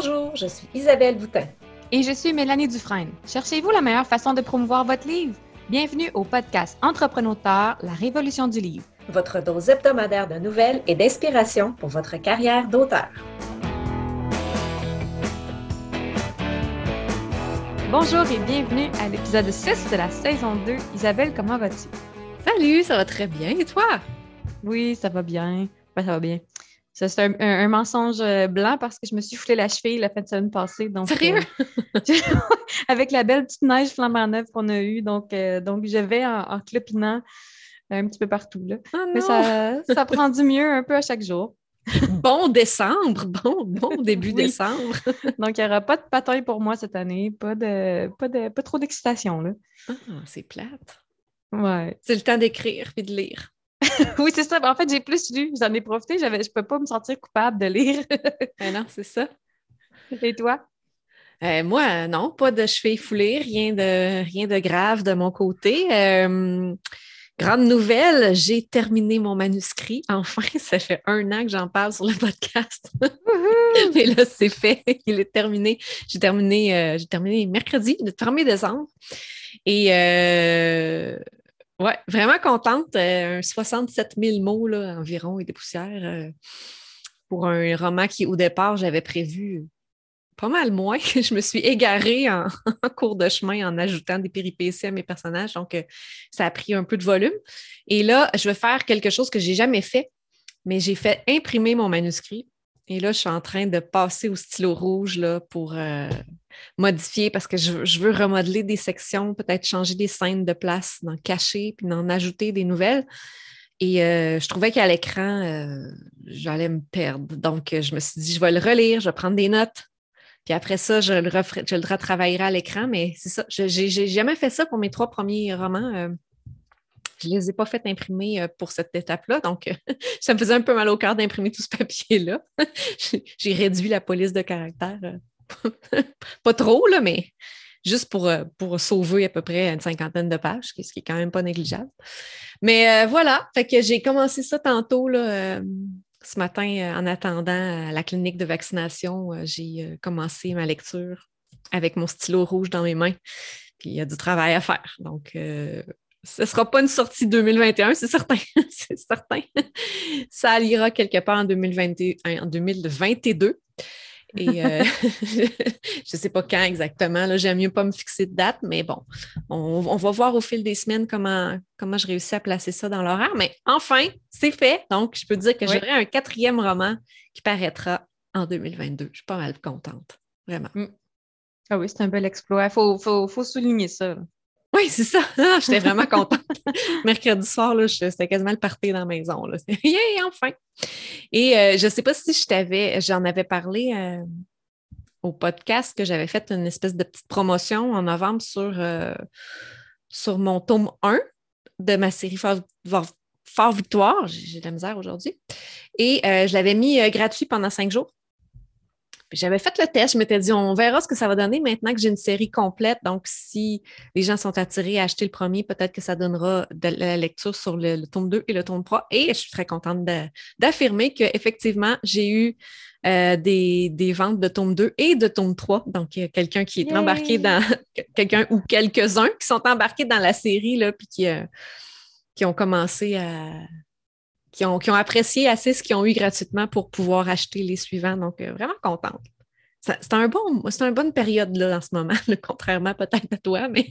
Bonjour, je suis Isabelle Boutin. Et je suis Mélanie Dufresne. Cherchez-vous la meilleure façon de promouvoir votre livre? Bienvenue au podcast Entrepreneur, la révolution du livre. Votre dose hebdomadaire de nouvelles et d'inspiration pour votre carrière d'auteur. Bonjour et bienvenue à l'épisode 6 de la saison 2. Isabelle, comment vas-tu? Salut, ça va très bien. Et toi? Oui, ça va bien. ça va bien. C'est un, mensonge euh, blanc parce que je me suis foulé la cheville la fin de semaine passée. Donc, Sérieux? Euh, avec la belle petite neige flambant neuve qu'on a eue. Donc, euh, donc je vais en, clopinant un petit peu partout. Là. Oh Mais ça, ça prend du mieux un peu à chaque jour. Bon décembre, bon, bon début décembre. donc, il n'y aura pas de patouille pour moi cette année, pas de pas de pas trop d'excitation. Ah, c'est plate. Ouais. C'est le temps d'écrire puis de lire. oui, c'est ça. En fait, j'ai plus lu. J'en ai profité. Je ne peux pas me sentir coupable de lire. ben non, c'est ça. Et toi? Euh, moi, non, pas de cheveux foulées, rien de, rien de grave de mon côté. Euh, grande nouvelle, j'ai terminé mon manuscrit. Enfin, ça fait un an que j'en parle sur le podcast. Et là, c'est fait. Il est terminé. J'ai terminé, euh, j'ai terminé mercredi, le 1er décembre. Et oui, vraiment contente. 67 euh, 000 mots environ et des poussières euh, pour un roman qui, au départ, j'avais prévu pas mal moins. Je me suis égarée en, cours de chemin en ajoutant des péripéties à mes personnages. Donc, euh, ça a pris un peu de volume. Et là, je vais faire quelque chose que je n'ai jamais fait, mais j'ai fait imprimer mon manuscrit et là, je suis en train de passer au stylo rouge là, pour euh, modifier parce que je, veux remodeler des sections, peut-être changer des scènes de place, d'en cacher, puis d'en ajouter des nouvelles. Et euh, je trouvais qu'à l'écran, euh, j'allais me perdre. Donc, je me suis dit, je vais le relire, je vais prendre des notes. Puis après ça, je le, je le retravaillerai à l'écran. Mais c'est ça, je n'ai jamais fait ça pour mes trois premiers romans. Je ne les ai pas fait imprimer euh, pour cette étape-là, donc euh, ça me faisait un peu mal au cœur d'imprimer tout ce papier-là. J'ai réduit la police de caractère. Euh, pas trop, là, mais juste pour, pour sauver à peu près une cinquantaine de pages, ce qui est quand même pas négligeable. Mais voilà, fait que j'ai commencé ça tantôt là, ce matin en attendant la clinique de vaccination. j'ai commencé ma lecture avec mon stylo rouge dans mes mains. Puis il y a du travail à faire. Donc, ce ne sera pas une sortie 2021, c'est certain. c'est certain. Ça alliera quelque part en, 2021, en 2022. Et euh, je ne sais pas quand exactement. J'aime mieux pas me fixer de date, mais bon, on, va voir au fil des semaines comment, comment je réussis à placer ça dans l'horaire. Mais enfin, c'est fait. Donc, je peux dire que j'aurai un quatrième roman qui paraîtra en 2022. Je suis pas mal contente, vraiment. Mm. Ah oui, c'est un bel exploit. Il faut, faut, faut, souligner ça. Oui, c'est ça. J'étais vraiment contente. Mercredi soir, c'était quasiment le party dans la maison. Là. Yeah, enfin! Et euh, je ne sais pas si je t'avais, j'en avais parlé euh, au podcast que j'avais fait une espèce de petite promotion en novembre sur, euh, sur mon tome 1 de ma série Fort, Fort Victoire. J'ai de la misère aujourd'hui. Et je l'avais mis gratuit pendant cinq jours j'avais fait le test, je m'étais dit, on verra ce que ça va donner maintenant que j'ai une série complète. Donc, si les gens sont attirés à acheter le premier, peut-être que ça donnera de la lecture sur le, tome 2 et le tome 3. Et je suis très contente d'affirmer qu'effectivement, j'ai eu euh, des, ventes de tome 2 et de tome 3. Donc, il y a quelqu'un qui est embarqué dans, quelqu'un ou quelques-uns qui sont embarqués dans la série, là, puis qui, euh, qui ont commencé à, qui ont, apprécié assez ce qu'ils ont eu gratuitement pour pouvoir acheter les suivants. Donc, euh, vraiment contente. C'est un bon, c'est une bonne période là, en ce moment, contrairement peut-être à toi, mais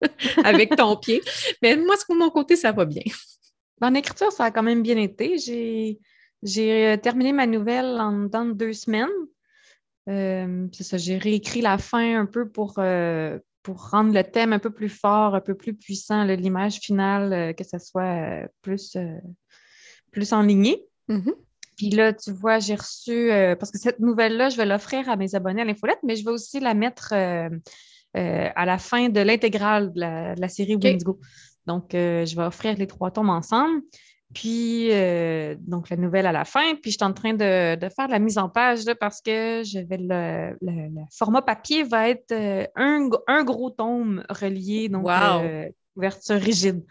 avec ton pied. Mais moi, de mon côté, ça va bien. En écriture, ça a quand même bien été. J'ai euh, terminé ma nouvelle en dans deux semaines. Euh, c'est ça, j'ai réécrit la fin un peu pour, pour rendre le thème un peu plus fort, un peu plus puissant, l'image finale, que ce soit plus plus en ligne. mm-hmm. Puis là, tu vois, j'ai reçu, euh, parce que cette nouvelle-là, je vais l'offrir à mes abonnés à l'infolette, mais je vais aussi la mettre euh, euh, à la fin de l'intégrale de, la, série okay. Donc, je vais offrir les trois tomes ensemble. Puis, donc, la nouvelle à la fin. Puis, je suis en train de, faire la mise en page parce que je vais le, format papier va être un, un, gros tome relié, donc couverture rigide.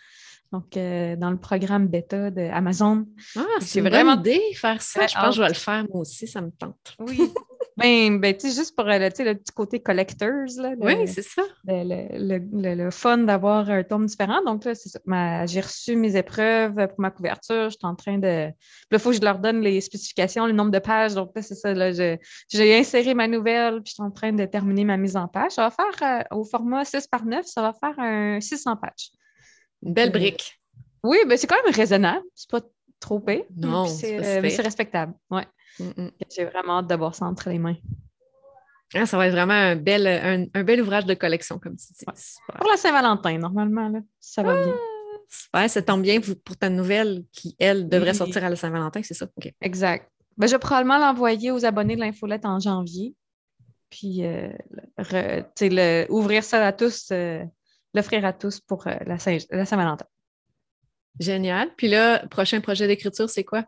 Donc, euh, dans le programme bêta d'Amazon. Ah, c'est vraiment idée faire ça. je pense que je vais le faire moi aussi, ça me tente. Oui. Ben, ben tu sais, juste pour euh, le, le petit côté collectors, là, oui, c'est ça. Le, le, le fun d'avoir un tome différent. Donc, là, c'est ça. J'ai reçu mes épreuves pour ma couverture. Je suis en train de. Il faut que je leur donne les spécifications, le nombre de pages. Donc, là, c'est ça. J'ai inséré ma nouvelle, puis je suis en train de terminer ma mise en page. Ça va faire, euh, au format 6 par 9, ça va faire un 600 pages. Une belle brique. Oui, ben, c'est quand même raisonnable. C'est pas trop payé. Non, c'est respectable. Ouais. Mm, mm. J'ai vraiment hâte d'avoir ça entre les mains. Ah, ça va être vraiment un bel, un, bel ouvrage de collection, comme tu dis. Pour la Saint-Valentin, normalement, là, ça va bien. Ouais, ça tombe bien pour, ta nouvelle qui, elle, devrait sortir à la Saint-Valentin, c'est ça? Exact. Ben, je vais probablement l'envoyer aux abonnés de l'infolette en janvier. Puis, euh, le, ouvrir ça à tous, euh, l'offrir à tous pour euh, la Saint-Valentin. Génial. Puis là, prochain projet d'écriture, c'est quoi?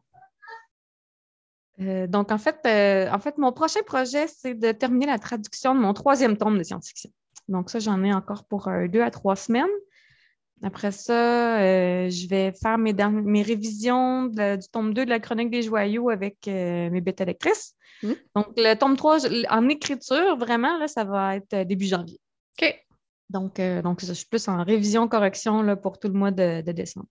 Euh, donc, en fait, euh, en fait, mon prochain projet, c'est de terminer la traduction de mon troisième tome de science-fiction. Donc, ça, j'en ai encore pour euh, deux à trois semaines. Après ça, je vais faire mes, mes révisions du tome 2 de la Chronique des joyaux avec mes bêta lectrices. Mmh. Donc, le tome 3 en écriture, vraiment, là, ça va être début janvier. OK. Donc, donc je suis plus en révision, correction là, pour tout le mois de décembre.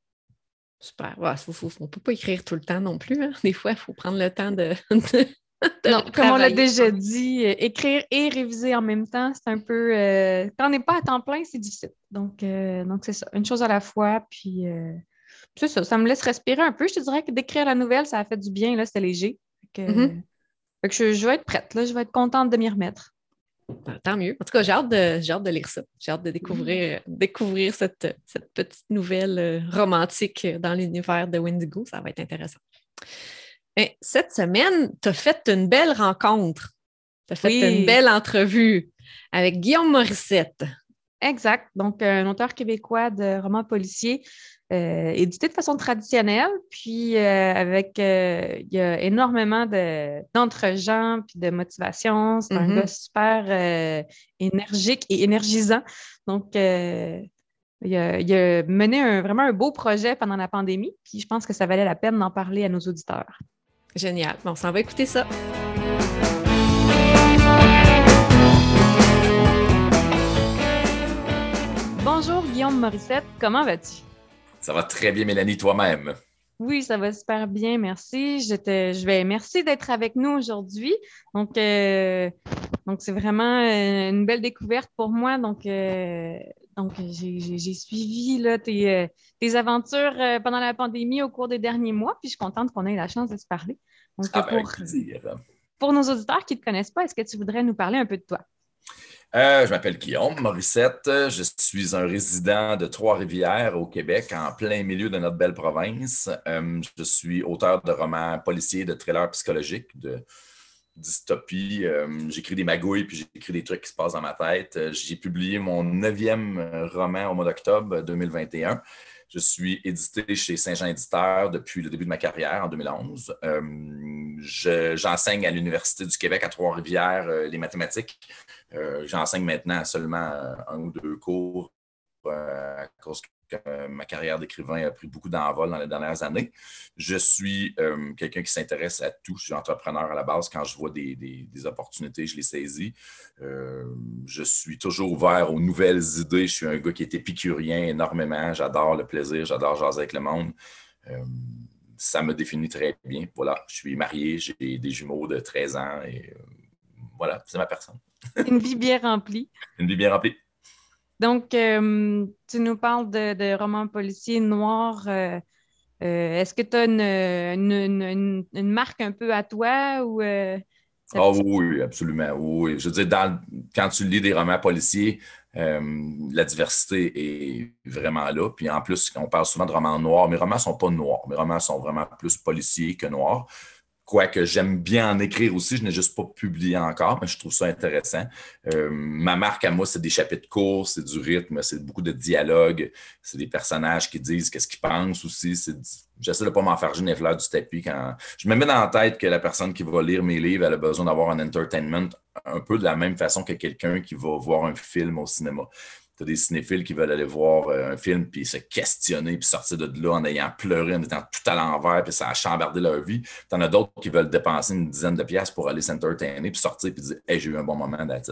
Super. on ne peut pas écrire tout le temps non plus. Hein. Des fois, il faut prendre le temps de. non, comme on l'a déjà dit, euh, écrire et réviser en même temps, c'est un peu. Euh, quand on n'est pas à temps plein, c'est difficile. Donc, euh, donc c'est ça. Une chose à la fois. Puis, c'est ça. Ça me laisse respirer un peu. Je te dirais que d'écrire la nouvelle, ça a fait du bien. Là, c'était léger. Mm-hmm. je, vais être prête. Là, je vais être contente de m'y remettre. Ben, tant mieux. En tout cas, j'ai hâte de, de lire ça. J'ai hâte de découvrir, mm. découvrir cette, petite nouvelle euh, romantique dans l'univers de Wendigo. Ça va être intéressant. cette semaine, tu as fait une belle rencontre. Tu as fait une belle entrevue avec Guillaume Morissette. Exact. Donc, un auteur québécois de romans policiers euh, édité de façon traditionnelle, puis euh, avec euh, il y a énormément d'entre-gens puis de motivation. C'est un mm-hmm. gars super énergique et énergisant. Donc, il a, mené vraiment un beau projet pendant la pandémie, puis je pense que ça valait la peine d'en parler à nos auditeurs. Génial. Bon, on s'en va écouter ça. Bonjour Guillaume Morissette, comment vas-tu? Ça va très bien, Mélanie, toi-même. Oui, ça va super bien, merci. Je, je vais merci d'être avec nous aujourd'hui. Donc, euh, donc c'est vraiment euh, une belle découverte pour moi. Donc, euh, donc j'ai suivi là, tes, aventures pendant la pandémie au cours des derniers mois, puis je suis contente qu'on ait la chance de se parler. Donc, ah, ben, pour, pour nos auditeurs qui ne te connaissent pas, est-ce que tu voudrais nous parler un peu de toi? Euh, je m'appelle Guillaume Morissette. Je suis un résident de Trois-Rivières au Québec, en plein milieu de notre belle province. Euh, je suis auteur de romans policiers, de thrillers psychologiques, de dystopie. Euh, j'écris des magouilles puis j'écris des trucs qui se passent dans ma tête. J'ai publié mon neuvième roman au mois d'octobre 2021. Je suis édité chez Saint-Jean Éditeur depuis le début de ma carrière en 2011. J'enseigne à l'Université du Québec à Trois-Rivières les mathématiques. Euh, j'enseigne maintenant seulement euh, un ou deux cours euh, à cause que ma carrière d'écrivain a pris beaucoup d'envol dans les dernières années. Je suis quelqu'un qui s'intéresse à tout. Je suis entrepreneur à la base. Quand je vois des, opportunités, je les saisis. je suis toujours ouvert aux nouvelles idées. Je suis un gars qui est épicurien énormément. J'adore le plaisir, j'adore jaser avec le monde. ça me définit très bien. Voilà, je suis marié, j'ai des jumeaux de 13 ans et voilà, c'est ma personne. Une vie bien remplie. Une vie bien remplie. Donc, euh, tu nous parles de, romans policiers noirs. Euh, euh, est-ce que tu as une, marque un peu à toi ou ah oui, absolument. Oui. Je veux dire, quand tu lis des romans policiers, la diversité est vraiment là. Puis en plus, on parle souvent de romans noirs. Mes romans ne sont pas noirs. Mes romans sont vraiment plus policiers que noirs. Quoique j'aime bien en écrire aussi, je n'ai juste pas publié encore, mais je trouve ça intéressant. Euh, ma marque à moi, c'est des chapitres courts, c'est du rythme, c'est beaucoup de dialogue, c'est des personnages qui disent qu'est-ce qu'ils pensent aussi. J'essaie de ne pas m'en faire les fleurs du tapis quand. Je me mets dans la tête que la personne qui va lire mes livres, elle a besoin d'avoir un entertainment un peu de la même façon que quelqu'un qui va voir un film au cinéma. Tu as des cinéphiles qui veulent aller voir euh, un film puis se questionner puis sortir de là en ayant pleuré, en étant tout à l'envers puis ça a chambardé leur vie. Tu en as d'autres qui veulent dépenser une dizaine de pièces pour aller s'entertainer puis sortir puis dire Hey, j'ai eu un bon moment that's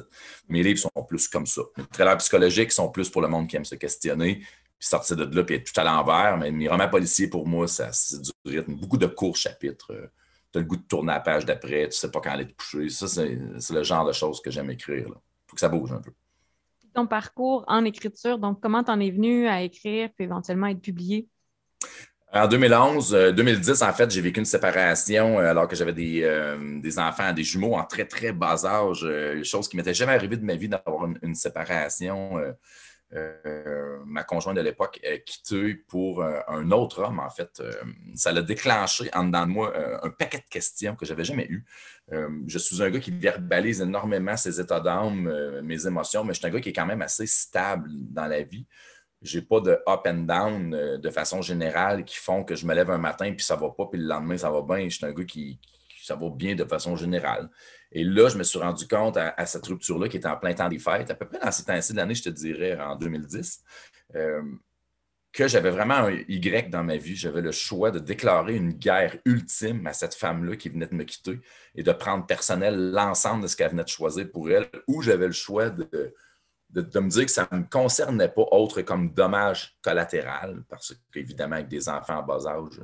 Mes livres sont plus comme ça. Les trailers psychologiques sont plus pour le monde qui aime se questionner puis sortir de là puis être tout à l'envers. Mais mes romans policiers, pour moi, ça, c'est du rythme. Beaucoup de courts chapitres. Tu as le goût de tourner la page d'après, tu sais pas quand aller te coucher. Ça, c'est, le genre de choses que j'aime écrire. Il faut que ça bouge un peu ton parcours en écriture. Donc, comment tu en es venu à écrire puis éventuellement être publié? En 2011, 2010, euh, en fait, j'ai vécu une séparation euh, alors que j'avais des, euh, des, enfants, des jumeaux en très, très bas âge, chose qui m'était jamais arrivée de ma vie d'avoir une, séparation. Euh, ma conjointe de l'époque a quitté pour euh, un autre homme, en fait. Euh, ça l'a déclenché en dedans de moi un paquet de questions que je n'avais jamais eues. je suis un gars qui verbalise énormément ses états d'âme, mes émotions, mais je suis un gars qui est quand même assez stable dans la vie. Je n'ai pas de up and down de façon générale qui font que je me lève un matin puis ça va pas, puis le lendemain ça va bien. Je suis un gars qui, ça va bien de façon générale. Et là, je me suis rendu compte à, cette rupture-là qui était en plein temps des fêtes, à peu près dans ces temps-ci de l'année, je te dirais, en 2010, euh, que j'avais vraiment un Y dans ma vie. J'avais le choix de déclarer une guerre ultime à cette femme-là qui venait de me quitter et de prendre personnel l'ensemble de ce qu'elle venait de choisir pour elle, ou j'avais le choix de, de, me dire que ça ne me concernait pas autre comme dommage collatéral, parce qu'évidemment, avec des enfants en bas âge,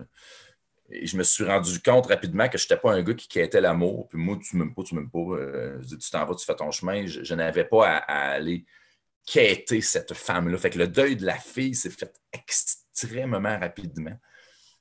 et je me suis rendu compte rapidement que je n'étais pas un gars qui quittait l'amour. Puis moi, tu m'aimes pas, tu m'aimes pas. Euh, tu t'en vas, tu fais ton chemin. Je, n'avais pas à, aller quêter cette femme-là. Fait que le deuil de la fille s'est fait extrêmement rapidement.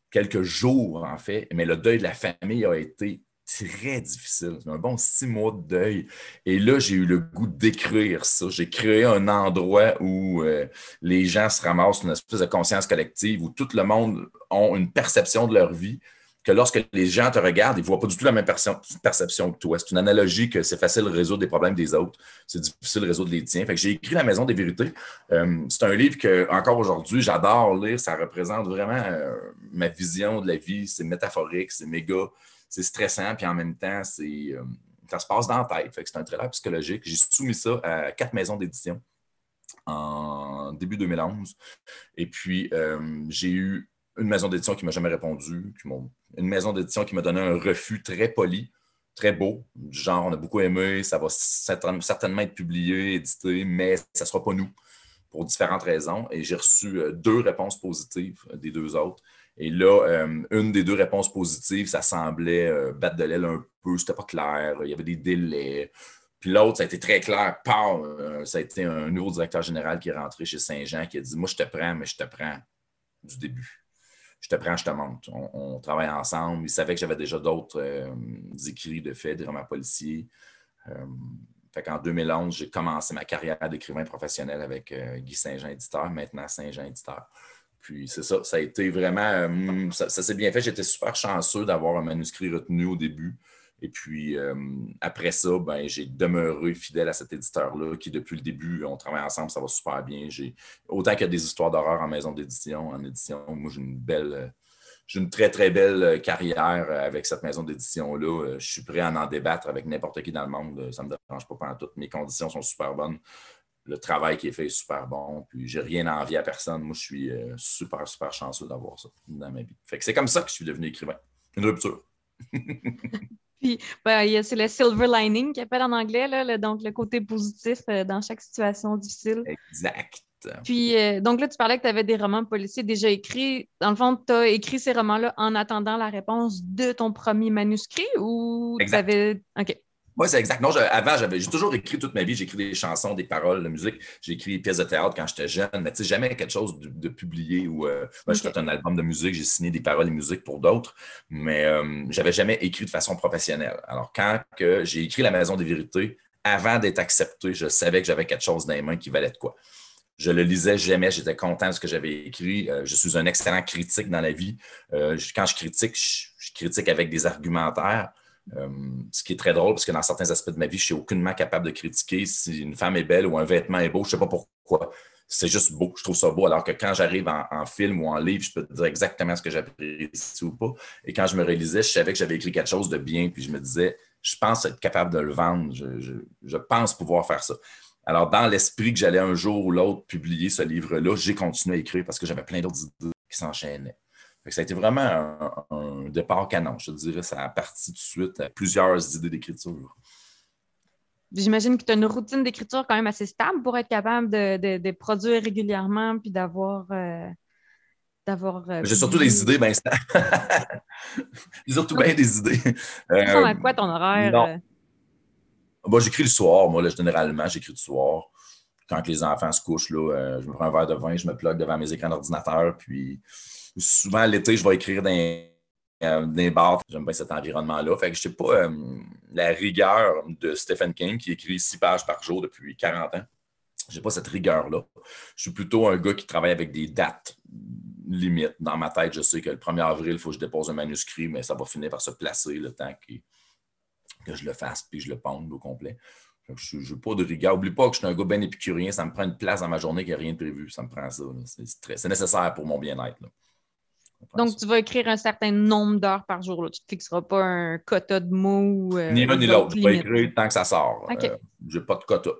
Quelques jours, en fait. Mais le deuil de la famille a été très difficile. Un bon six mois de deuil. Et là, j'ai eu le goût d'écrire ça. J'ai créé un endroit où euh, les gens se ramassent une espèce de conscience collective, où tout le monde a une perception de leur vie, que lorsque les gens te regardent, ils ne voient pas du tout la même perception que toi. C'est une analogie que c'est facile de résoudre des problèmes des autres, c'est difficile de résoudre les tiens. Fait j'ai écrit La Maison des Vérités. Euh, c'est un livre que, encore aujourd'hui, j'adore lire. Ça représente vraiment euh, ma vision de la vie. C'est métaphorique, c'est méga c'est stressant, puis en même temps, c'est, euh, ça se passe dans la tête. c'est un trailer psychologique. J'ai soumis ça à quatre maisons d'édition en début 2011. Et puis, euh, j'ai eu une maison d'édition qui m'a jamais répondu, une maison d'édition qui m'a donné un refus très poli, très beau, genre on a beaucoup aimé, ça va certainement être publié, édité, mais ça ne sera pas nous pour différentes raisons. Et j'ai reçu euh, deux réponses positives des deux autres. Et là, euh, une des deux réponses positives, ça semblait euh, battre de l'aile un peu, c'était pas clair, il y avait des délais. Puis l'autre, ça a été très clair. Euh, ça a été un nouveau directeur général qui est rentré chez Saint-Jean qui a dit Moi, je te prends, mais je te prends du début. Je te prends, je te monte. On, travaille ensemble. Il savait que j'avais déjà d'autres écrits de faits, des romans policiers. fait qu'en 2011, j'ai commencé ma carrière d'écrivain professionnel avec Guy Saint-Jean, éditeur, maintenant Saint-Jean, éditeur. Puis c'est ça, ça a été vraiment, euh, ça, s'est bien fait. J'étais super chanceux d'avoir un manuscrit retenu au début. Et puis euh, après ça, ben, j'ai demeuré fidèle à cet éditeur-là qui, depuis le début, on travaille ensemble, ça va super bien. J'ai, autant qu'il y a des histoires d'horreur en maison d'édition, en édition, moi j'ai une belle, j'ai une très, très belle carrière avec cette maison d'édition-là. Je suis prêt à en débattre avec n'importe qui dans le monde. Ça ne me dérange pas pendant tout. Mes conditions sont super bonnes le travail qui est fait est super bon. Puis j'ai rien à envier à personne. Moi, je suis euh, super, super chanceux d'avoir ça dans ma vie. Fait que c'est comme ça que je suis devenu écrivain. Une rupture. Puis, ben, c'est le silver lining qui appelle en anglais, là, donc le côté positif euh, dans chaque situation difficile. Exact. Puis, euh, donc là, tu parlais que tu avais des romans policiers déjà écrits. Dans le fond, tu as écrit ces romans-là en attendant la réponse de ton premier manuscrit ou tu avais. OK. Oui, c'est exact. Non, avant, j'avais, j'ai toujours écrit toute ma vie. J'ai écrit des chansons, des paroles de musique. J'ai écrit des pièces de théâtre quand j'étais jeune, mais tu sais, jamais quelque chose de, publié ou. Euh, moi, j'ai fait un album de musique, j'ai signé des paroles et musique pour d'autres, mais euh, j'avais jamais écrit de façon professionnelle. Alors, quand que j'ai écrit La Maison des Vérités, avant d'être accepté, je savais que j'avais quelque chose dans les mains qui valait de quoi. Je le lisais jamais, j'étais content de ce que j'avais écrit. Euh, je suis un excellent critique dans la vie. quand je critique, je critique avec des argumentaires. Euh, ce qui est très drôle parce que dans certains aspects de ma vie, je suis aucunement capable de critiquer si une femme est belle ou un vêtement est beau. Je ne sais pas pourquoi. C'est juste beau. Je trouve ça beau. Alors que quand j'arrive en, film ou en livre, je peux te dire exactement ce que j'apprécie ou pas. Et quand je me réalisais, je savais que j'avais écrit quelque chose de bien. Puis je me disais, je pense être capable de le vendre. Je, pense pouvoir faire ça. Alors, dans l'esprit que j'allais un jour ou l'autre publier ce livre-là, j'ai continué à écrire parce que j'avais plein d'autres idées qui s'enchaînaient. Ça a été vraiment un, départ canon, je te dirais. Ça a parti tout de suite à plusieurs idées d'écriture. J'imagine que tu as une routine d'écriture quand même assez stable pour être capable de, produire régulièrement puis d'avoir. Euh, euh, J'ai surtout des idées, ben J'ai surtout bien des idées. Euh, à quoi ton horaire? Euh? j'écris le soir, moi, généralement, j'écris le soir. Quand les enfants se couchent, là, je me prends un verre de vin, je me plug devant mes écrans d'ordinateur, puis souvent l'été, je vais écrire dans, des bars. J'aime bien cet environnement-là. Fait que je sais pas la rigueur de Stephen King qui écrit six pages par jour depuis 40 ans. Je n'ai pas cette rigueur-là. Je suis plutôt un gars qui travaille avec des dates limites. Dans ma tête, je sais que le 1er avril, il faut que je dépose un manuscrit, mais ça va finir par se placer le temps que, je le fasse puis je le ponde au complet. Je n'ai pas de rigueur. N'oublie pas que je suis un gars bien épicurien. Ça me prend une place dans ma journée qui n'a rien de prévu. Ça me prend ça. C'est nécessaire pour mon bien-être. Donc, tu vas écrire un certain nombre d'heures par jour. Tu ne te fixeras pas un quota de mots. Euh, ni l'un ni l'autre. Je vais écrire tant que ça sort. Euh, je n'ai pas de quota.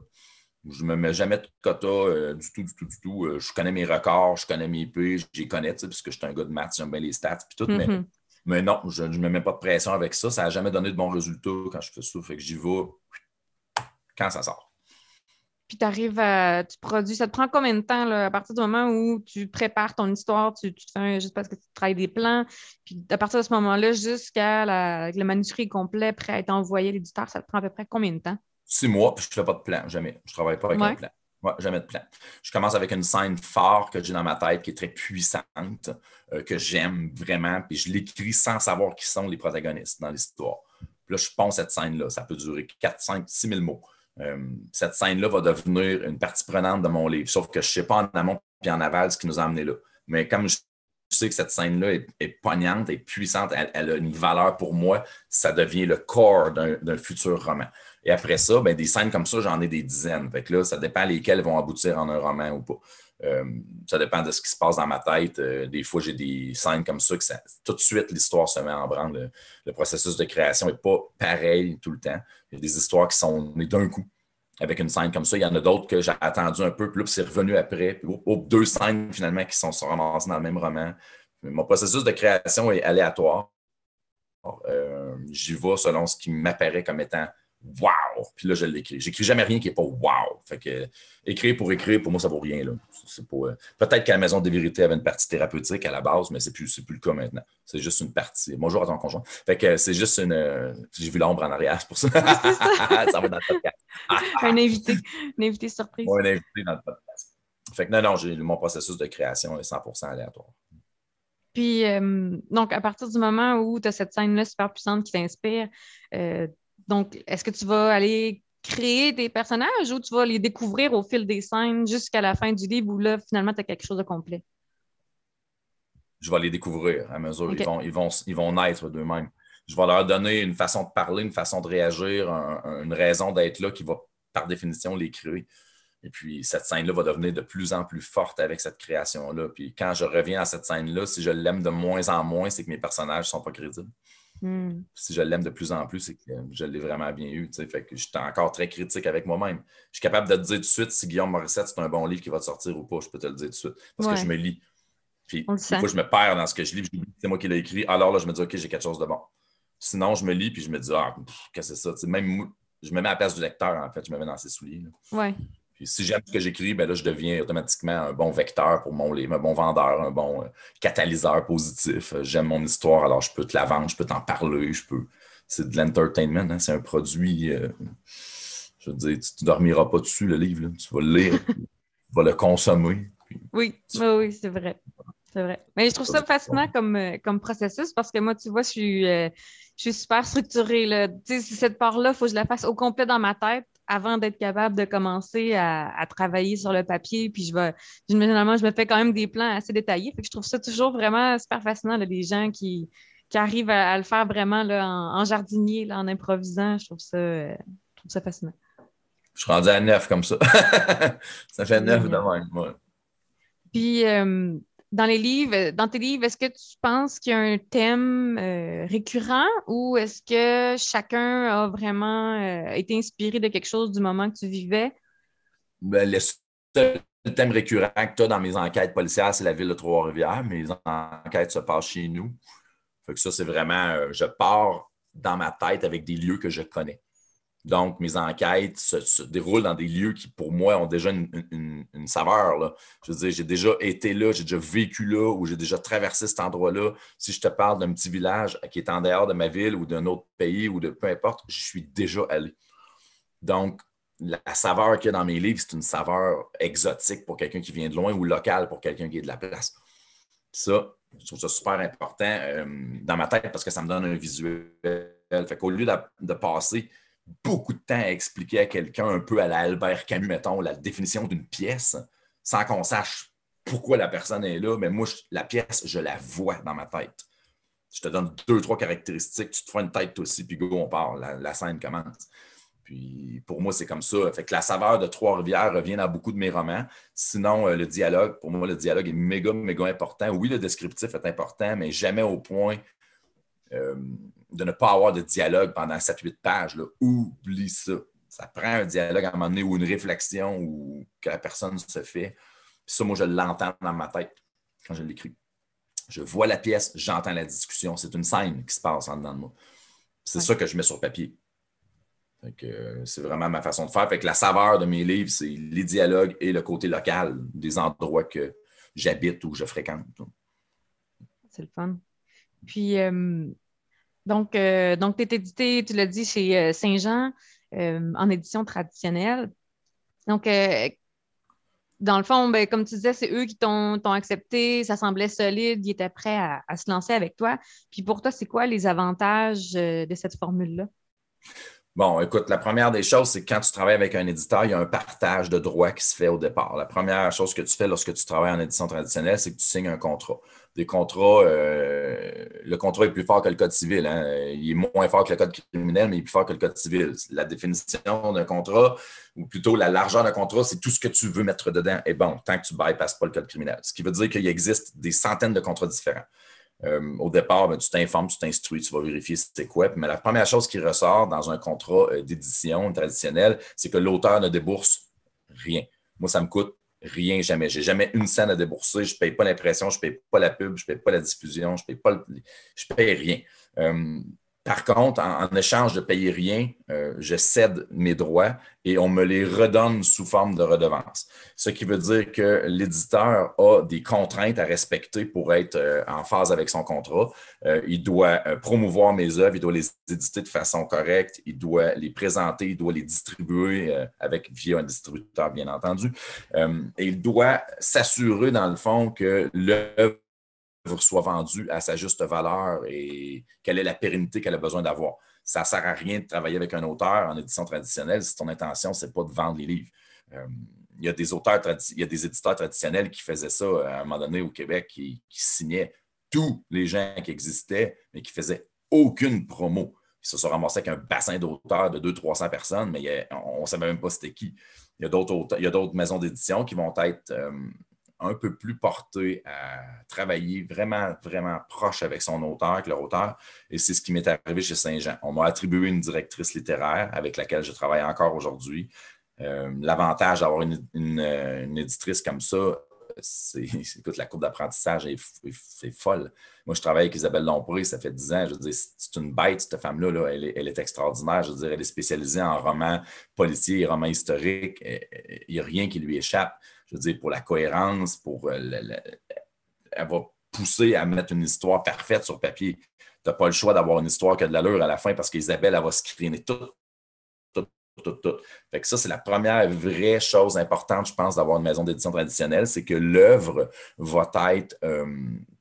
Je ne me mets jamais de quota euh, du tout, du tout, du tout. Je connais mes records, je connais mes P, je les connais, parce que je suis un gars de maths, j'aime bien les stats, puis tout. mais, mm-hmm. non, je ne me mets pas de pression avec ça. Ça n'a jamais donné de bons résultats quand je fais ça. Fait que j'y vais quand ça sort. Puis tu arrives à. Tu produis. Ça te prend combien de temps à partir du moment où tu prépares ton histoire, tu, te fais juste parce que tu travailles des plans. Puis à partir de ce moment-là, jusqu'à le manuscrit complet prêt à être envoyé à l'éditeur, ça te prend à peu près combien de temps? six mois, puis je ne fais pas de plan, jamais. Je ne travaille pas avec un plan. Ouais, jamais de plan. Je commence avec une scène forte que j'ai dans ma tête qui est très puissante, euh, que j'aime vraiment, puis je l'écris sans savoir qui sont les protagonistes dans l'histoire. Puis là, je pense cette scène-là. Ça peut durer 4, 5, 6 000 mots. Euh, cette scène-là va devenir une partie prenante de mon livre, sauf que je ne sais pas en amont et en aval ce qui nous a amené là. Mais comme je sais que cette scène-là est, poignante et puissante, elle, a une valeur pour moi, ça devient le corps d'un futur roman. Et après ça, ben, des scènes comme ça, j'en ai des dizaines. Là, ça dépend lesquelles vont aboutir en un roman ou pas. Euh, ça dépend de ce qui se passe dans ma tête. Euh, des fois, j'ai des scènes comme ça que tout de suite, l'histoire se met en branle. Le, processus de création n'est pas pareil tout le temps. Il y a des histoires qui sont nées d'un coup avec une scène comme ça. Il y en a d'autres que j'ai attendu un peu, puis là, c'est revenu après. Puis, deux scènes finalement qui sont, sont ramassées dans le même roman. Mon processus de création est aléatoire. Euh, j'y vais selon ce qui m'apparaît comme étant wow! Puis là, je l'écris. J'écris jamais rien qui n'est pas wow. Fait que écrire pour écrire, pour moi, ça vaut rien. Là. Euh, peut-être qu'à la Maison des Vérités avait une partie thérapeutique à la base, mais c'est plus, plus le cas maintenant. C'est juste une partie. Bonjour à ton conjoint. Fait que c'est juste une. Euh, j'ai vu l'ombre en arrière, c'est pour ça. ça va dans le podcast. un invité. Un invité surprise. un invité dans le podcast. Fait que non, non, mon processus de création est 100% aléatoire. Puis, euh, donc, à partir du moment où tu as cette scène-là super puissante qui t'inspire, donc, est-ce que tu vas aller créer des personnages ou tu vas les découvrir au fil des scènes jusqu'à la fin du livre où là, finalement, tu as quelque chose de complet? Je vais les découvrir à mesure. Ils, vont, ils, vont, ils vont naître d'eux-mêmes. Je vais leur donner une façon de parler, une façon de réagir, une raison d'être là qui va, par définition, les créer. Et puis, cette scène-là va devenir de plus en plus forte avec cette création-là. Puis, quand je reviens à cette scène-là, si je l'aime de moins en moins, c'est que mes personnages ne sont pas crédibles. Hmm. Si je l'aime de plus en plus, c'est que je l'ai vraiment bien eu. Fait que je suis encore très critique avec moi-même. Je suis capable de te dire tout de suite si Guillaume Morissette, c'est un bon livre qui va te sortir ou pas. Je peux te le dire tout de suite. Parce que je me lis. Puis, des fois, je me perds dans ce que je lis. C'est moi qui l'ai écrit. Alors là, je me dis, OK, j'ai quelque chose de bon. Sinon, je me lis puis je me dis, ah, qu'est-ce que c'est ça? même je me mets à la place du lecteur, en fait. Je me mets dans ses souliers. Ouais si j'aime ce que j'écris, ben là, je deviens automatiquement un bon vecteur pour mon livre, un bon vendeur, un bon euh, catalyseur positif. J'aime mon histoire, alors je peux te la vendre, je peux t'en parler, je peux. C'est de l'entertainment, hein, c'est un produit. Euh, je veux dire, tu ne dormiras pas dessus, le livre. Tu vas le lire, tu vas le consommer. Oui, oui, c'est vrai. C'est vrai. Mais je trouve ça fascinant comme, euh, comme processus parce que moi, tu vois, je suis, je suis super structurée. Là. Cette part-là, il faut que je la fasse au complet dans ma tête avant d'être capable de commencer à, travailler sur le papier. Puis je vais, généralement, je me fais quand même des plans assez détaillés. je trouve ça toujours vraiment super fascinant, là, des gens qui, arrivent à, le faire vraiment là, en, jardinier, en improvisant. Je trouve ça, je trouve ça fascinant. Je suis rendu à neuf comme ça. ça fait neuf de même. Puis, euh, dans les livres, dans tes livres, est-ce que tu penses qu'il y a un thème euh, récurrent ou est-ce que chacun a vraiment euh, été inspiré de quelque chose du moment que tu vivais? Ben, le seul thème récurrent que tu as dans mes enquêtes policières, c'est la ville de Trois-Rivières. Mes enquêtes se passent chez nous. Fait que ça, c'est vraiment, euh, je pars dans ma tête avec des lieux que je connais. Donc, mes enquêtes se, déroulent dans des lieux qui, pour moi, ont déjà une, saveur. Je veux dire, j'ai déjà été là, j'ai déjà vécu là, ou j'ai déjà traversé cet endroit-là. Si je te parle d'un petit village qui est en dehors de ma ville ou d'un autre pays ou de peu importe, je suis déjà allé. Donc, la saveur qu'il y a dans mes livres, c'est une saveur exotique pour quelqu'un qui vient de loin ou locale pour quelqu'un qui est de la place. Ça, je trouve ça super important euh, dans ma tête parce que ça me donne un visuel. Fait qu'au lieu de passer beaucoup de temps à expliquer à quelqu'un un peu à la Albert Camus, mettons, la définition d'une pièce, sans qu'on sache pourquoi la personne est là. Mais moi, la pièce, je la vois dans ma tête. Je te donne deux, trois caractéristiques, tu te fais une tête aussi, puis go, on part, la, scène commence. Puis pour moi, c'est comme ça. Fait que la saveur de Trois-Rivières revient dans beaucoup de mes romans. Sinon, euh, le dialogue, pour moi, le dialogue est méga, méga important. Oui, le descriptif est important, mais jamais au point euh, de ne pas avoir de dialogue pendant 7-8 pages. Oublie ça. Ça prend un dialogue à un moment donné ou une réflexion ou que la personne se fait. Puis ça, moi, je l'entends dans ma tête quand je l'écris. Je vois la pièce, j'entends la discussion. C'est une scène qui se passe en dedans de moi. C'est ça que je mets sur papier. Euh, c'est vraiment ma façon de faire. Fait que la saveur de mes livres, c'est les dialogues et le côté local des endroits que j'habite ou je fréquente. C'est le fun. Puis, euh, donc, euh, donc tu es édité, tu l'as dit, chez euh, Saint-Jean en édition traditionnelle. Donc, dans le fond, ben, comme tu disais, c'est eux qui t'ont accepté, ça semblait solide, ils étaient prêts à, à, se lancer avec toi. Puis pour toi, c'est quoi les avantages de cette formule-là? Bon, écoute, la première des choses, c'est que quand tu travailles avec un éditeur, il y a un partage de droits qui se fait au départ. La première chose que tu fais lorsque tu travailles en édition traditionnelle, c'est que tu signes un contrat. Des contrats, euh, le contrat est plus fort que le code civil. Hein. Il est moins fort que le code criminel, mais il est plus fort que le code civil. La définition d'un contrat, ou plutôt la largeur d'un contrat, c'est tout ce que tu veux mettre dedans. Et bon, tant que tu bypasses pas le code criminel. Ce qui veut dire qu'il existe des centaines de contrats différents. Euh, au départ, ben, tu t'informes, tu t'instruis, tu vas vérifier c'est quoi. Mais la première chose qui ressort dans un contrat euh, d'édition traditionnel, c'est que l'auteur ne débourse rien. Moi, ça me coûte rien jamais. J'ai jamais une scène à débourser. Je ne paye pas l'impression, je ne paye pas la pub, je ne paye pas la diffusion, je ne paye pas je paye rien. Euh, par contre, en, échange de payer rien, euh, je cède mes droits et on me les redonne sous forme de redevance. Ce qui veut dire que l'éditeur a des contraintes à respecter pour être euh, en phase avec son contrat. Euh, il doit promouvoir mes œuvres, il doit les éditer de façon correcte, il doit les présenter, il doit les distribuer avec via un distributeur, bien entendu. et il doit s'assurer, dans le fond, que l'œuvre soit vendue à sa juste valeur et quelle est la pérennité qu'elle a besoin d'avoir. Ça ne sert à rien de travailler avec un auteur en édition traditionnelle si ton intention, ce n'est pas de vendre les livres. Euh, il y a des auteurs, il y a des éditeurs traditionnels qui faisaient ça à un moment donné au Québec, qui, signaient tous les gens qui existaient, mais qui ne faisaient aucune promo. Ils se sont ramassés avec un bassin d'auteurs de 200-300 personnes, mais on ne savait même pas c'était qui. Il y a d'autres maisons d'édition qui vont être euh, un peu plus porté à travailler vraiment, vraiment proche avec son auteur, avec leur auteur. Et c'est ce qui m'est arrivé chez Saint-Jean. On m'a attribué une directrice littéraire avec laquelle je travaille encore aujourd'hui. Euh, l'avantage d'avoir une, éditrice comme ça, c'est, écoute, la courbe d'apprentissage est, folle. Moi, je travaille avec Isabelle Lompré, ça fait 10 ans. Je veux dire, c'est une bête, cette femme-là. Elle, est, extraordinaire. Je veux dire, elle est spécialisée en romans policiers et romans historiques. Il n'y a rien qui lui échappe je veux dire, pour la cohérence, pour. Euh, elle va pousser à mettre une histoire parfaite sur papier. Tu n'as pas le choix d'avoir une histoire qui a de l'allure à la fin parce qu'Isabelle, elle va screener tout, tout, tout, tout. Fait que ça, c'est la première vraie chose importante, je pense, d'avoir une maison d'édition traditionnelle, c'est que l'œuvre va être euh,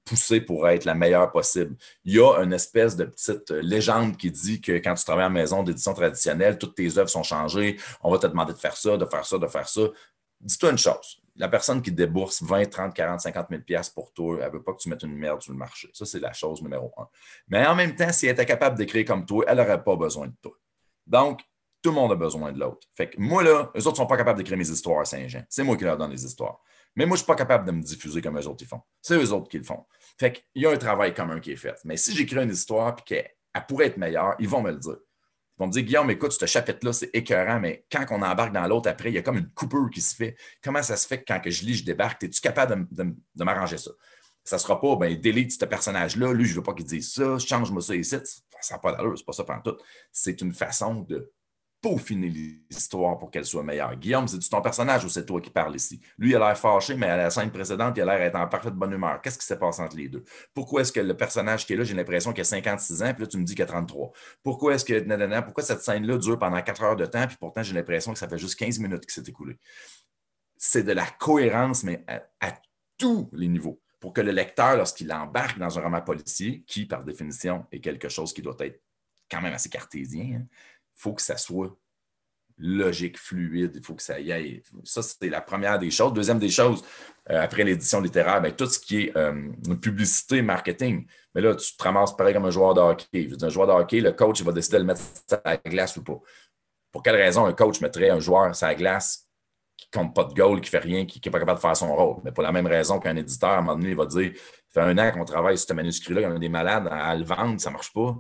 poussée pour être la meilleure possible. Il y a une espèce de petite légende qui dit que quand tu travailles en maison d'édition traditionnelle, toutes tes œuvres sont changées, on va te demander de faire ça, de faire ça, de faire ça dis-toi une chose. La personne qui débourse 20, 30, 40, 50 000 pour toi, elle ne veut pas que tu mettes une merde sur le marché. Ça, c'est la chose numéro un. Mais en même temps, si elle était capable d'écrire comme toi, elle n'aurait pas besoin de toi. Donc, tout le monde a besoin de l'autre. Fait que moi, là, eux autres ne sont pas capables d'écrire mes histoires à Saint-Jean. C'est moi qui leur donne les histoires. Mais moi, je ne suis pas capable de me diffuser comme eux autres ils font. C'est eux autres qui le font. Fait qu'il y a un travail commun qui est fait. Mais si j'écris une histoire et qu'elle pourrait être meilleure, ils vont me le dire. Vont me dire Guillaume, écoute, ce chapitre-là, c'est écœurant, mais quand on embarque dans l'autre après, il y a comme une coupure qui se fait. Comment ça se fait que quand je lis, je débarque? Es-tu capable de, m'arranger ça? Ça ne sera pas, ben, délite ce personnage-là, lui, je ne veux pas qu'il dise ça, change-moi ça ici. Ça n'a pas d'allure, c'est pas ça pendant tout. C'est une façon de peaufiner l'histoire pour qu'elle soit meilleure. Guillaume, c'est-tu ton personnage ou c'est toi qui parles ici? Lui, il a l'air fâché, mais à la scène précédente, il a l'air d'être en parfaite bonne humeur. Qu'est-ce qui s'est passé entre les deux? Pourquoi est-ce que le personnage qui est là, j'ai l'impression qu'il a 56 ans, puis là, tu me dis qu'il a 33? Pourquoi est-ce que pourquoi cette scène-là dure pendant 4 heures de temps, puis pourtant, j'ai l'impression que ça fait juste 15 minutes qui s'est écoulé? C'est de la cohérence, mais à, tous les niveaux pour que le lecteur, lorsqu'il embarque dans un roman policier, qui, par définition, est quelque chose qui doit être quand même assez cartésien, hein, faut que ça soit logique, fluide, il faut que ça y aille. Ça, c'est la première des choses. Deuxième des choses, euh, après l'édition littéraire, bien, tout ce qui est euh, publicité, marketing. Mais là, tu te ramasses pareil comme un joueur de hockey. un joueur de hockey, le coach il va décider de le mettre à la glace ou pas. Pour quelle raison un coach mettrait un joueur à la glace qui ne compte pas de goal, qui ne fait rien, qui n'est pas capable de faire son rôle? Mais pour la même raison qu'un éditeur, à un moment donné, il va dire Ça fait un an qu'on travaille sur ce manuscrit-là, il y a des malades à le vendre, ça ne marche pas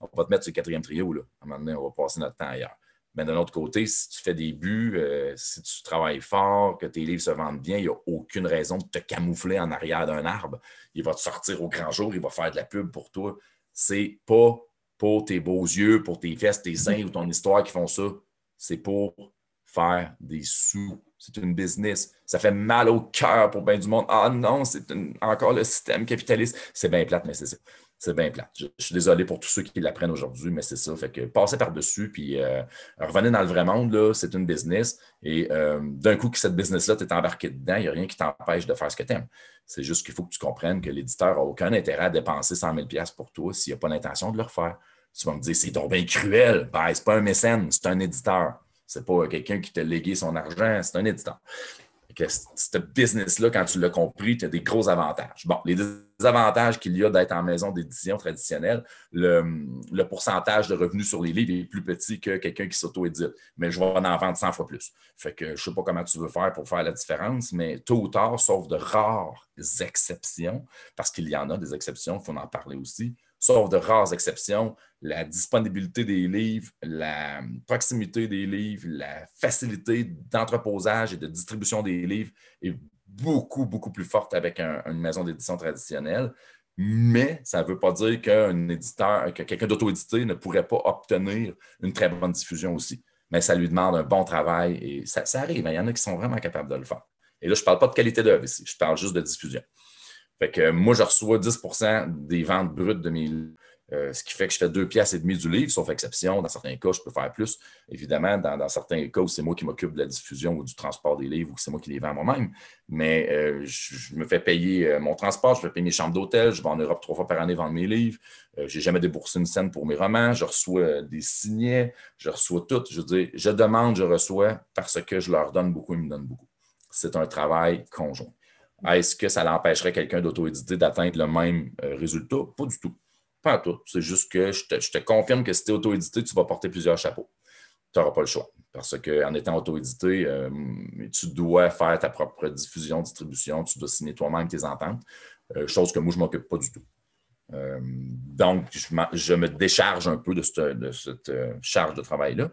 on va te mettre sur le quatrième trio. Là. À un moment donné, on va passer notre temps ailleurs. Mais d'un autre côté, si tu fais des buts, euh, si tu travailles fort, que tes livres se vendent bien, il n'y a aucune raison de te camoufler en arrière d'un arbre. Il va te sortir au grand jour, il va faire de la pub pour toi. C'est pas pour tes beaux yeux, pour tes fesses, tes seins ou ton histoire qui font ça. C'est pour faire des sous. C'est une business. Ça fait mal au cœur pour bien du monde. Ah non, c'est encore le système capitaliste. C'est bien plate, mais c'est ça c'est bien plat. Je, suis désolé pour tous ceux qui l'apprennent aujourd'hui, mais c'est ça. Fait que passer par-dessus, puis euh, revenir dans le vrai monde, là, c'est une business. Et euh, d'un coup que cette business-là, tu es embarqué dedans, il n'y a rien qui t'empêche de faire ce que tu aimes. C'est juste qu'il faut que tu comprennes que l'éditeur n'a aucun intérêt à dépenser 100 000 pour toi s'il n'a pas l'intention de le refaire. Tu vas me dire, c'est donc bien cruel. Ben, c'est pas un mécène, c'est un éditeur. C'est pas quelqu'un qui t'a légué son argent, c'est un éditeur que ce business-là, quand tu l'as compris, tu as des gros avantages. Bon, les avantages qu'il y a d'être en maison d'édition traditionnelle, le, pourcentage de revenus sur les livres est plus petit que quelqu'un qui s'auto-édite, mais je vais en vendre 100 fois plus. Fait que je ne sais pas comment tu veux faire pour faire la différence, mais tôt ou tard, sauf de rares exceptions, parce qu'il y en a des exceptions, il faut en parler aussi, sauf de rares exceptions, la disponibilité des livres, la proximité des livres, la facilité d'entreposage et de distribution des livres est beaucoup, beaucoup plus forte avec une maison d'édition traditionnelle. Mais ça ne veut pas dire qu'un éditeur, que quelqu'un d'auto-édité ne pourrait pas obtenir une très bonne diffusion aussi. Mais ça lui demande un bon travail et ça, arrive. Il y en a qui sont vraiment capables de le faire. Et là, je ne parle pas de qualité d'œuvre ici, je parle juste de diffusion. Fait que moi, je reçois 10% des ventes brutes de mes euh, ce qui fait que je fais deux pièces et demie du livre, sauf exception. Dans certains cas, je peux faire plus. Évidemment, dans, certains cas c'est moi qui m'occupe de la diffusion ou du transport des livres ou c'est moi qui les vends moi-même. Mais euh, je, me fais payer euh, mon transport, je fais payer mes chambres d'hôtel, je vais en Europe trois fois par année vendre mes livres. je n'ai jamais déboursé une scène pour mes romans. Je reçois des signets, je reçois tout. Je veux dire, je demande, je reçois parce que je leur donne beaucoup, ils me donnent beaucoup. C'est un travail conjoint. Est-ce que ça l'empêcherait quelqu'un d'auto-éditer d'atteindre le même résultat? Pas du tout. Pas tout. C'est juste que je te, confirme que si tu es auto-édité, tu vas porter plusieurs chapeaux. Tu n'auras pas le choix. Parce qu'en étant auto-édité, euh, tu dois faire ta propre diffusion, distribution, tu dois signer toi-même tes ententes, euh, chose que moi, je ne m'occupe pas du tout. Euh, donc, je, me décharge un peu de cette, charge de travail-là.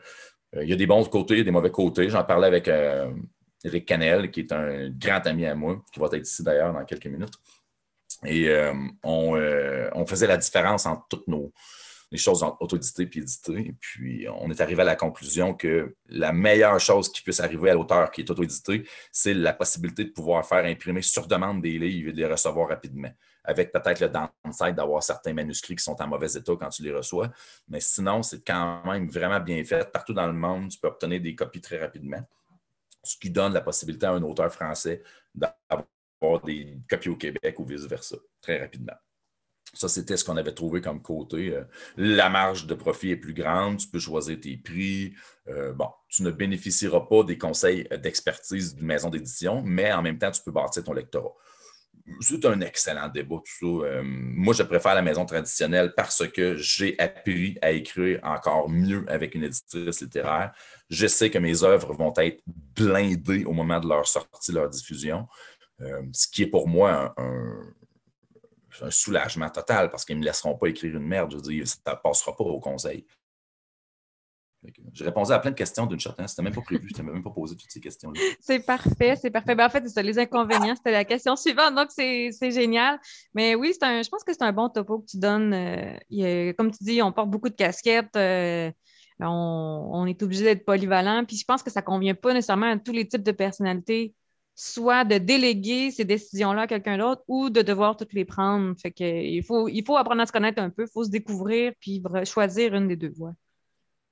il y a des bons côtés, des mauvais côtés. J'en parlais avec Eric Canel, qui est un grand ami à moi, qui va être ici d'ailleurs dans quelques minutes. Et euh, euh, on, faisait la différence entre toutes nos choses auto-éditées et éditées. Et puis, on est arrivé à la conclusion que la meilleure chose qui puisse arriver à l'auteur qui est auto-édité, c'est la possibilité de pouvoir faire imprimer sur demande des livres et de les recevoir rapidement. Avec peut-être le downside d'avoir certains manuscrits qui sont en mauvais état quand tu les reçois. Mais sinon, c'est quand même vraiment bien fait. Partout dans le monde, tu peux obtenir des copies très rapidement. Ce qui donne la possibilité à un auteur français d'avoir des copies au Québec ou vice-versa, très rapidement. Ça, c'était ce qu'on avait trouvé comme côté. Euh, la marge de profit est plus grande, tu peux choisir tes prix. Euh, bon, tu ne bénéficieras pas des conseils d'expertise d'une maison d'édition, mais en même temps, tu peux bâtir ton lectorat. C'est un excellent débat, tout ça. Euh, moi, je préfère la maison traditionnelle parce que j'ai appris à écrire encore mieux avec une éditrice littéraire. Je sais que mes œuvres vont être blindées au moment de leur sortie, leur diffusion. Euh, ce qui est pour moi un, soulagement total parce qu'ils ne me laisseront pas écrire une merde. Je veux dire, ça ne passera pas au conseil. J'ai répondu à plein de questions d'une shot. Hein. C'était même pas prévu. Je ne même pas posé toutes ces questions-là. C'est parfait, c'est parfait. Ben, en fait, c'est ça. Les inconvénients, c'était la question suivante. Donc, c'est génial. Mais oui, un, je pense que c'est un bon topo que tu donnes. Euh, comme tu dis, on porte beaucoup de casquettes. Euh, on, est obligé d'être polyvalent. Puis je pense que ça convient pas nécessairement à tous les types de personnalités, soit de déléguer ces décisions-là à quelqu'un d'autre ou de devoir toutes les prendre. Fait que, il, faut, il faut apprendre à se connaître un peu, il faut se découvrir puis choisir une des deux voies.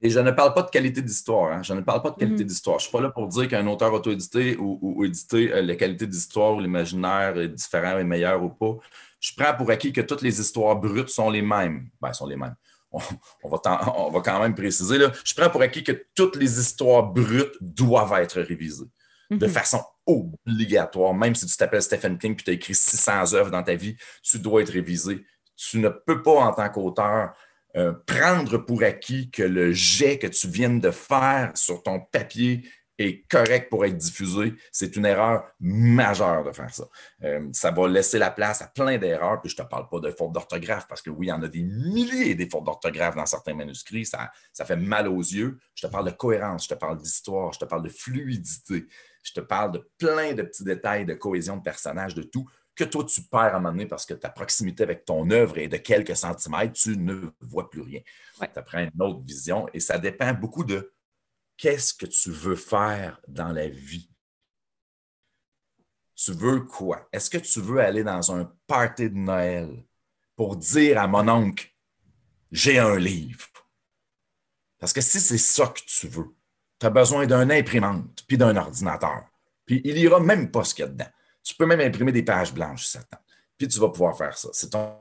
Et je ne parle pas de qualité d'histoire. Hein. Je ne parle pas de qualité mm. d'histoire. Je ne suis pas là pour dire qu'un auteur auto-édité ou, édité, euh, la qualité d'histoire ou l'imaginaire est différent, est meilleur ou pas. Je prends pour acquis que toutes les histoires brutes sont les mêmes. Ben, sont les mêmes. On, va, on va, quand même préciser. Là. Je prends pour acquis que toutes les histoires brutes doivent être révisées de mm-hmm. façon obligatoire. Même si tu t'appelles Stephen King et tu as écrit 600 œuvres dans ta vie, tu dois être révisé. Tu ne peux pas, en tant qu'auteur, euh, prendre pour acquis que le jet que tu viens de faire sur ton papier est correct pour être diffusé, c'est une erreur majeure de faire ça. Euh, ça va laisser la place à plein d'erreurs, puis je ne te parle pas de fautes d'orthographe, parce que oui, il y en a des milliers des fautes d'orthographe dans certains manuscrits, ça, ça fait mal aux yeux. Je te parle de cohérence, je te parle d'histoire, je te parle de fluidité, je te parle de plein de petits détails de cohésion de personnages, de tout que toi, tu perds à un moment donné parce que ta proximité avec ton œuvre est de quelques centimètres, tu ne vois plus rien. Tu apprends une autre vision et ça dépend beaucoup de qu'est-ce que tu veux faire dans la vie. Tu veux quoi? Est-ce que tu veux aller dans un party de Noël pour dire à mon oncle, j'ai un livre? Parce que si c'est ça que tu veux, tu as besoin d'un imprimante puis d'un ordinateur. Puis il ira même pas ce qu'il y a dedans. Tu peux même imprimer des pages blanches, certains. Puis tu vas pouvoir faire ça. C'est ton,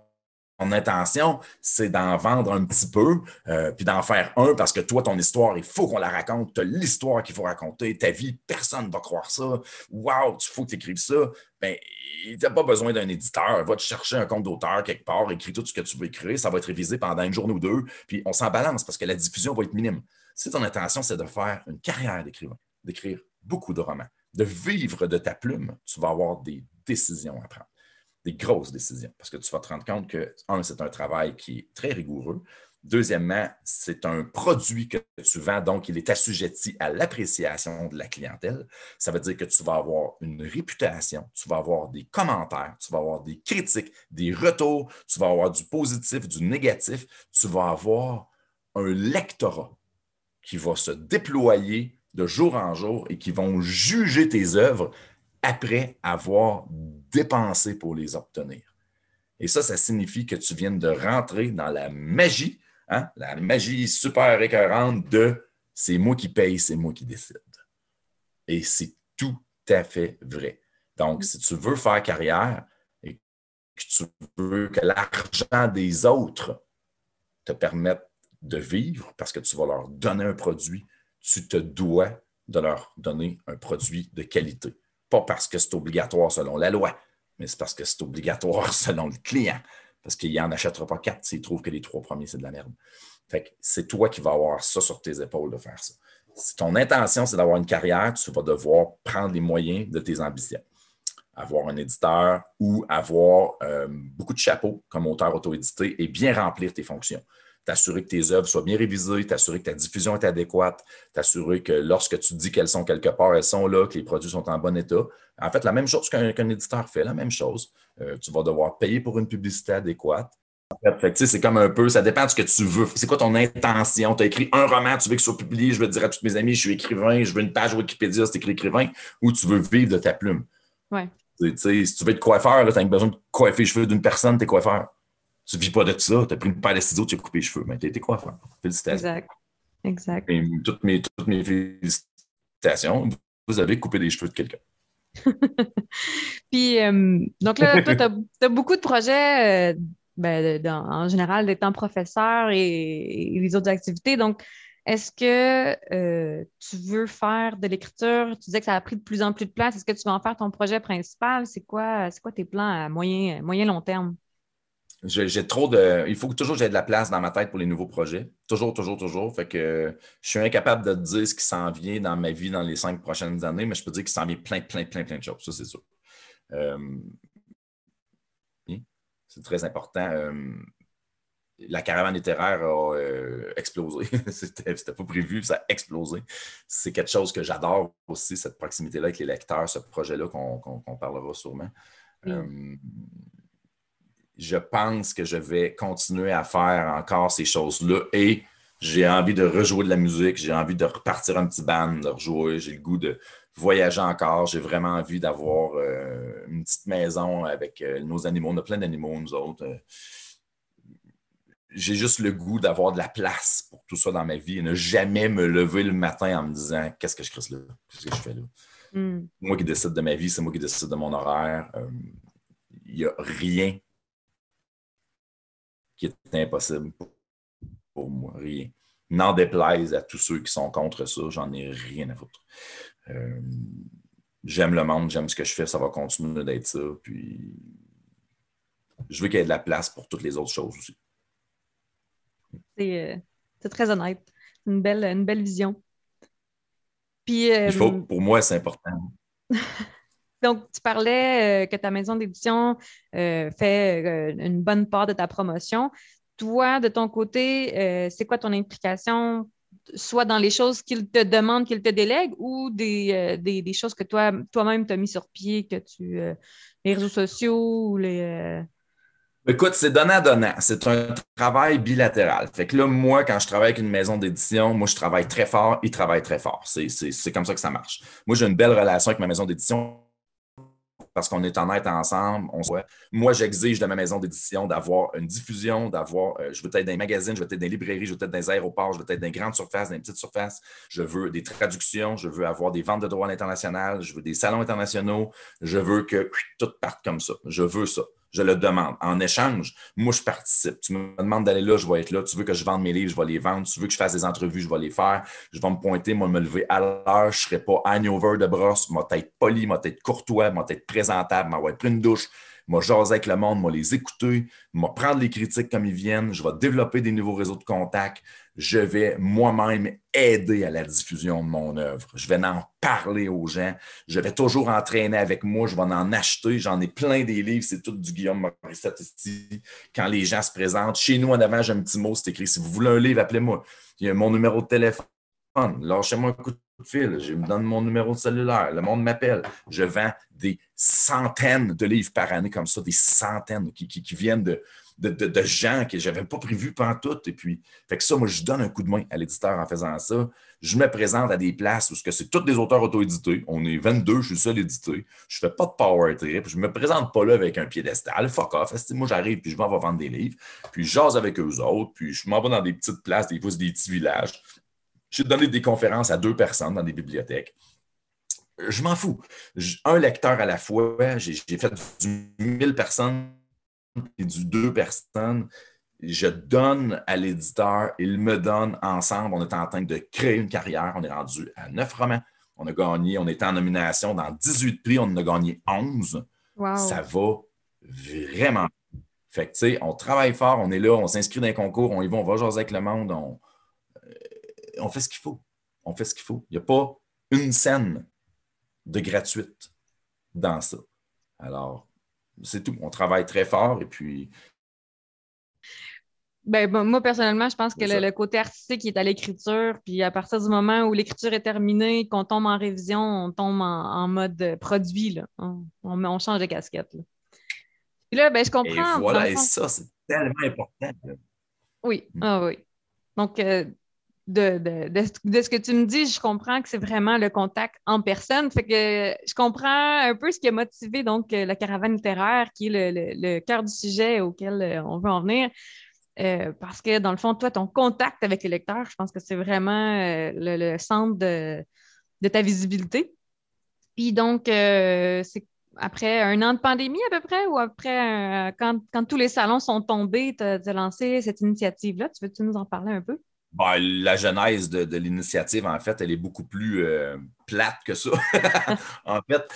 intention, c'est d'en vendre un petit peu, euh, puis d'en faire un parce que toi, ton histoire, il faut qu'on la raconte. Tu as l'histoire qu'il faut raconter. Ta vie, personne ne va croire ça. Waouh, il faut que tu écrives ça. Bien, tu n'as pas besoin d'un éditeur. Va te chercher un compte d'auteur quelque part, écris tout ce que tu veux écrire. Ça va être révisé pendant une journée ou deux. Puis on s'en balance parce que la diffusion va être minime. Si ton intention, c'est de faire une carrière d'écrivain, d'écrire beaucoup de romans, de vivre de ta plume, tu vas avoir des décisions à prendre, des grosses décisions, parce que tu vas te rendre compte que, un, c'est un travail qui est très rigoureux. Deuxièmement, c'est un produit que tu vends, donc il est assujetti à l'appréciation de la clientèle. Ça veut dire que tu vas avoir une réputation, tu vas avoir des commentaires, tu vas avoir des critiques, des retours, tu vas avoir du positif, du négatif, tu vas avoir un lectorat qui va se déployer de jour en jour et qui vont juger tes œuvres après avoir dépensé pour les obtenir. Et ça, ça signifie que tu viens de rentrer dans la magie, hein, la magie super récurrente de c'est moi qui paye, c'est moi qui décide. Et c'est tout à fait vrai. Donc, si tu veux faire carrière et que tu veux que l'argent des autres te permette de vivre parce que tu vas leur donner un produit tu te dois de leur donner un produit de qualité. Pas parce que c'est obligatoire selon la loi, mais c'est parce que c'est obligatoire selon le client. Parce qu'il n'en achètera pas quatre s'il trouve que les trois premiers, c'est de la merde. Fait c'est toi qui vas avoir ça sur tes épaules de faire ça. Si ton intention, c'est d'avoir une carrière, tu vas devoir prendre les moyens de tes ambitions. Avoir un éditeur ou avoir euh, beaucoup de chapeaux comme auteur auto-édité et bien remplir tes fonctions t'assurer que tes œuvres soient bien révisées, t'assurer que ta diffusion est adéquate, t'assurer que lorsque tu dis qu'elles sont quelque part, elles sont là, que les produits sont en bon état. En fait, la même chose qu'un éditeur fait, la même chose. Euh, tu vas devoir payer pour une publicité adéquate. En fait, c'est comme un peu, ça dépend de ce que tu veux. C'est quoi ton intention? Tu as écrit un roman, tu veux qu'il soit publié, je veux dire à tous mes amis, je suis écrivain, je veux une page Wikipédia, c'est écrit écrivain, ou tu veux vivre de ta plume. Ouais. Si tu veux être coiffeur, tu as besoin de coiffer les cheveux d'une personne, tu es coiffeur. Tu ne vis pas de ça. Tu as pris une paire de ciseaux, tu as coupé les cheveux. Mais tu été coiffeur. Félicitations. Exact. Exact. Et toutes, mes, toutes mes félicitations. Vous avez coupé les cheveux de quelqu'un. Puis, euh, donc là, toi, tu as, beaucoup de projets, euh, ben, en général, d'étant professeur et, les autres activités. Donc, est-ce que euh, tu veux faire de l'écriture? Tu disais que ça a pris de plus en plus de place. Est-ce que tu vas en faire ton projet principal? C'est quoi, quoi tes plans à moyen, moyen long terme? J'ai trop de. Il faut que toujours j'ai de la place dans ma tête pour les nouveaux projets. Toujours, toujours, toujours. Fait que je suis incapable de te dire ce qui s'en vient dans ma vie dans les cinq prochaines années, mais je peux dire qu'il s'en vient plein, plein, plein, plein de choses. Ça, c'est sûr. Euh, c'est très important. Euh, la caravane littéraire a euh, explosé. C'était pas prévu, ça a explosé. C'est quelque chose que j'adore aussi, cette proximité-là avec les lecteurs, ce projet-là qu'on parlera sûrement. Euh, je pense que je vais continuer à faire encore ces choses-là et j'ai envie de rejouer de la musique, j'ai envie de repartir un petit band, de rejouer, j'ai le goût de voyager encore, j'ai vraiment envie d'avoir euh, une petite maison avec nos animaux. On a plein d'animaux, nous autres j'ai juste le goût d'avoir de la place pour tout ça dans ma vie et ne jamais me lever le matin en me disant qu'est-ce que je crée là, qu'est-ce que je fais là? Hmm. Moi qui décide de ma vie, c'est moi qui décide de mon horaire. Euh, il n'y a rien qui est impossible pour, moi, rien. N'en déplaise à tous ceux qui sont contre ça, j'en ai rien à foutre. Euh, j'aime le monde, j'aime ce que je fais, ça va continuer d'être ça. Puis je veux qu'il y ait de la place pour toutes les autres choses aussi. Euh, c'est très honnête. Une belle, une belle vision. Puis, Il faut, euh, pour moi, c'est important. Donc, tu parlais euh, que ta maison d'édition fait une bonne part de ta promotion. Toi, de ton côté, c'est quoi ton implication, soit dans les choses qu'il te demande, qu'il te délègue, ou des, des, choses que toi, toi-même t'as mis sur pied, que tu les réseaux sociaux ou les Écoute, c'est donnant-donnant. C'est un travail bilatéral. Fait que là, moi, quand je travaille avec une maison d'édition, moi, je travaille très fort, ils travaillent très fort. C'est comme ça que ça marche. Moi, j'ai une belle relation avec ma maison d'édition parce qu'on est en net ensemble. On Moi, j'exige de ma maison d'édition d'avoir une diffusion, d'avoir. Euh, je veux être dans les magazines, je veux être dans les librairies, je veux être dans aéroports, je veux être dans les grandes surfaces, dans les petites surfaces. Je veux des traductions, je veux avoir des ventes de droits à je veux des salons internationaux, je veux que tout parte comme ça. Je veux ça je le demande. En échange, moi, je participe. Tu me demandes d'aller là, je vais être là. Tu veux que je vende mes livres, je vais les vendre. Tu veux que je fasse des entrevues, je vais les faire. Je vais me pointer, moi, me lever à l'heure. Je ne serai pas hangover de brosse. Moi, être poli, moi, être courtois, moi, être présentable, moi, être pris une douche. Moi, jaser avec le monde, moi, les écouter, moi, prendre les critiques comme ils viennent. Je vais développer des nouveaux réseaux de contacts je vais moi-même aider à la diffusion de mon œuvre. Je vais en parler aux gens. Je vais toujours entraîner avec moi. Je vais en acheter. J'en ai plein des livres. C'est tout du Guillaume Morissette ici. Quand les gens se présentent, chez nous, en avant, j'ai un petit mot, c'est écrit. Si vous voulez un livre, appelez-moi. Il y a mon numéro de téléphone. Lâchez-moi un coup de Je me donne mon numéro de cellulaire. Le monde m'appelle. Je vends des centaines de livres par année comme ça, des centaines qui viennent de, gens que je n'avais pas prévu pendant tout. Et puis, fait que ça, moi, je donne un coup de main à l'éditeur en faisant ça. Je me présente à des places où c'est tous des auteurs auto-édités. On est 22, je suis seul édité. Je fais pas de power trip. Je me présente pas là avec un piédestal. Fuck off. Moi, j'arrive, puis je m'en vais vendre des livres. Puis je jase avec eux autres. Puis je m'en vais dans des petites places, des fois, des petits villages. J'ai donné des conférences à deux personnes dans des bibliothèques je m'en fous. Un lecteur à la fois, j'ai fait du 1000 personnes et du deux personnes, je donne à l'éditeur, il me donne ensemble. On est en train de créer une carrière. On est rendu à neuf romans. On a gagné, on était en nomination dans 18 prix, on en a gagné 11. Ça va vraiment. Fait que, tu sais, on travaille fort, on est là, on s'inscrit dans un concours, on y va, on va jaser avec le monde, on, on fait ce qu'il faut. On fait ce qu'il faut. Il n'y a pas une scène de gratuite dans ça. Alors, c'est tout. On travaille très fort et puis. Ben, moi, personnellement, je pense que le, côté artistique est à l'écriture. Puis à partir du moment où l'écriture est terminée, qu'on tombe en révision, on tombe en, mode produit. Là. On, change de casquette. Là. Puis là, ben, je comprends. Et voilà, et ça, c'est tellement important. Oui, mm. ah oui. Donc, euh, de, ce que tu me dis, je comprends que c'est vraiment le contact en personne. Fait que je comprends un peu ce qui a motivé donc la caravane littéraire, qui est le, cœur du sujet auquel euh, on veut en venir. Euh, parce que dans le fond, toi, ton contact avec les lecteurs, je pense que c'est vraiment euh, le, centre de, ta visibilité. Puis donc, c'est après un an de pandémie à peu près, ou après, quand, tous les salons sont tombés, tu as lancé cette initiative-là. Tu veux-tu nous en parler un peu? La genèse de, l'initiative, en fait, elle est beaucoup plus euh, plate que ça. en fait,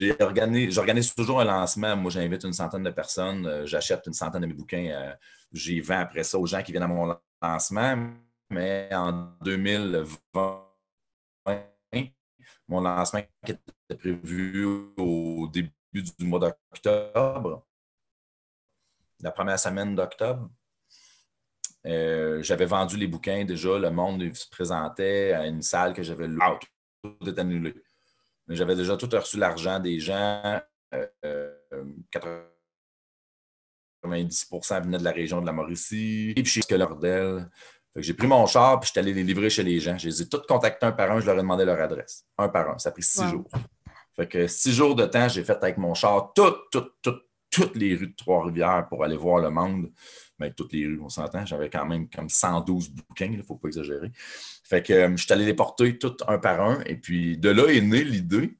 j'organise toujours un lancement. Moi, j'invite une centaine de personnes. Euh, j'achète une centaine de mes bouquins. Euh, j'y vends après ça aux gens qui viennent à mon lancement. Mais en 2020, mon lancement était prévu au début du mois d'octobre, la première semaine d'octobre. Euh, j'avais vendu les bouquins déjà. Le monde se présentait à une salle que j'avais louée. Ah, tout est annulé. Mais j'avais déjà tout reçu l'argent des gens. 90% venaient de la région de la Mauricie. Et puis chez Lordel. J'ai pris mon char puis je suis allé les livrer chez les gens. Je les ai tous contactés un par un, je leur ai demandé leur adresse. Un par un. Ça a pris six jours. Fait que six jours de temps, j'ai fait avec mon char toutes, toutes, toutes, toutes les rues de Trois-Rivières pour aller voir le monde. Mais ben, toutes les rues, on s'entend. J'avais quand même comme 112 bouquins, il ne faut pas exagérer. Fait que euh, je suis allé les porter tous un par un. Et puis de là est née l'idée.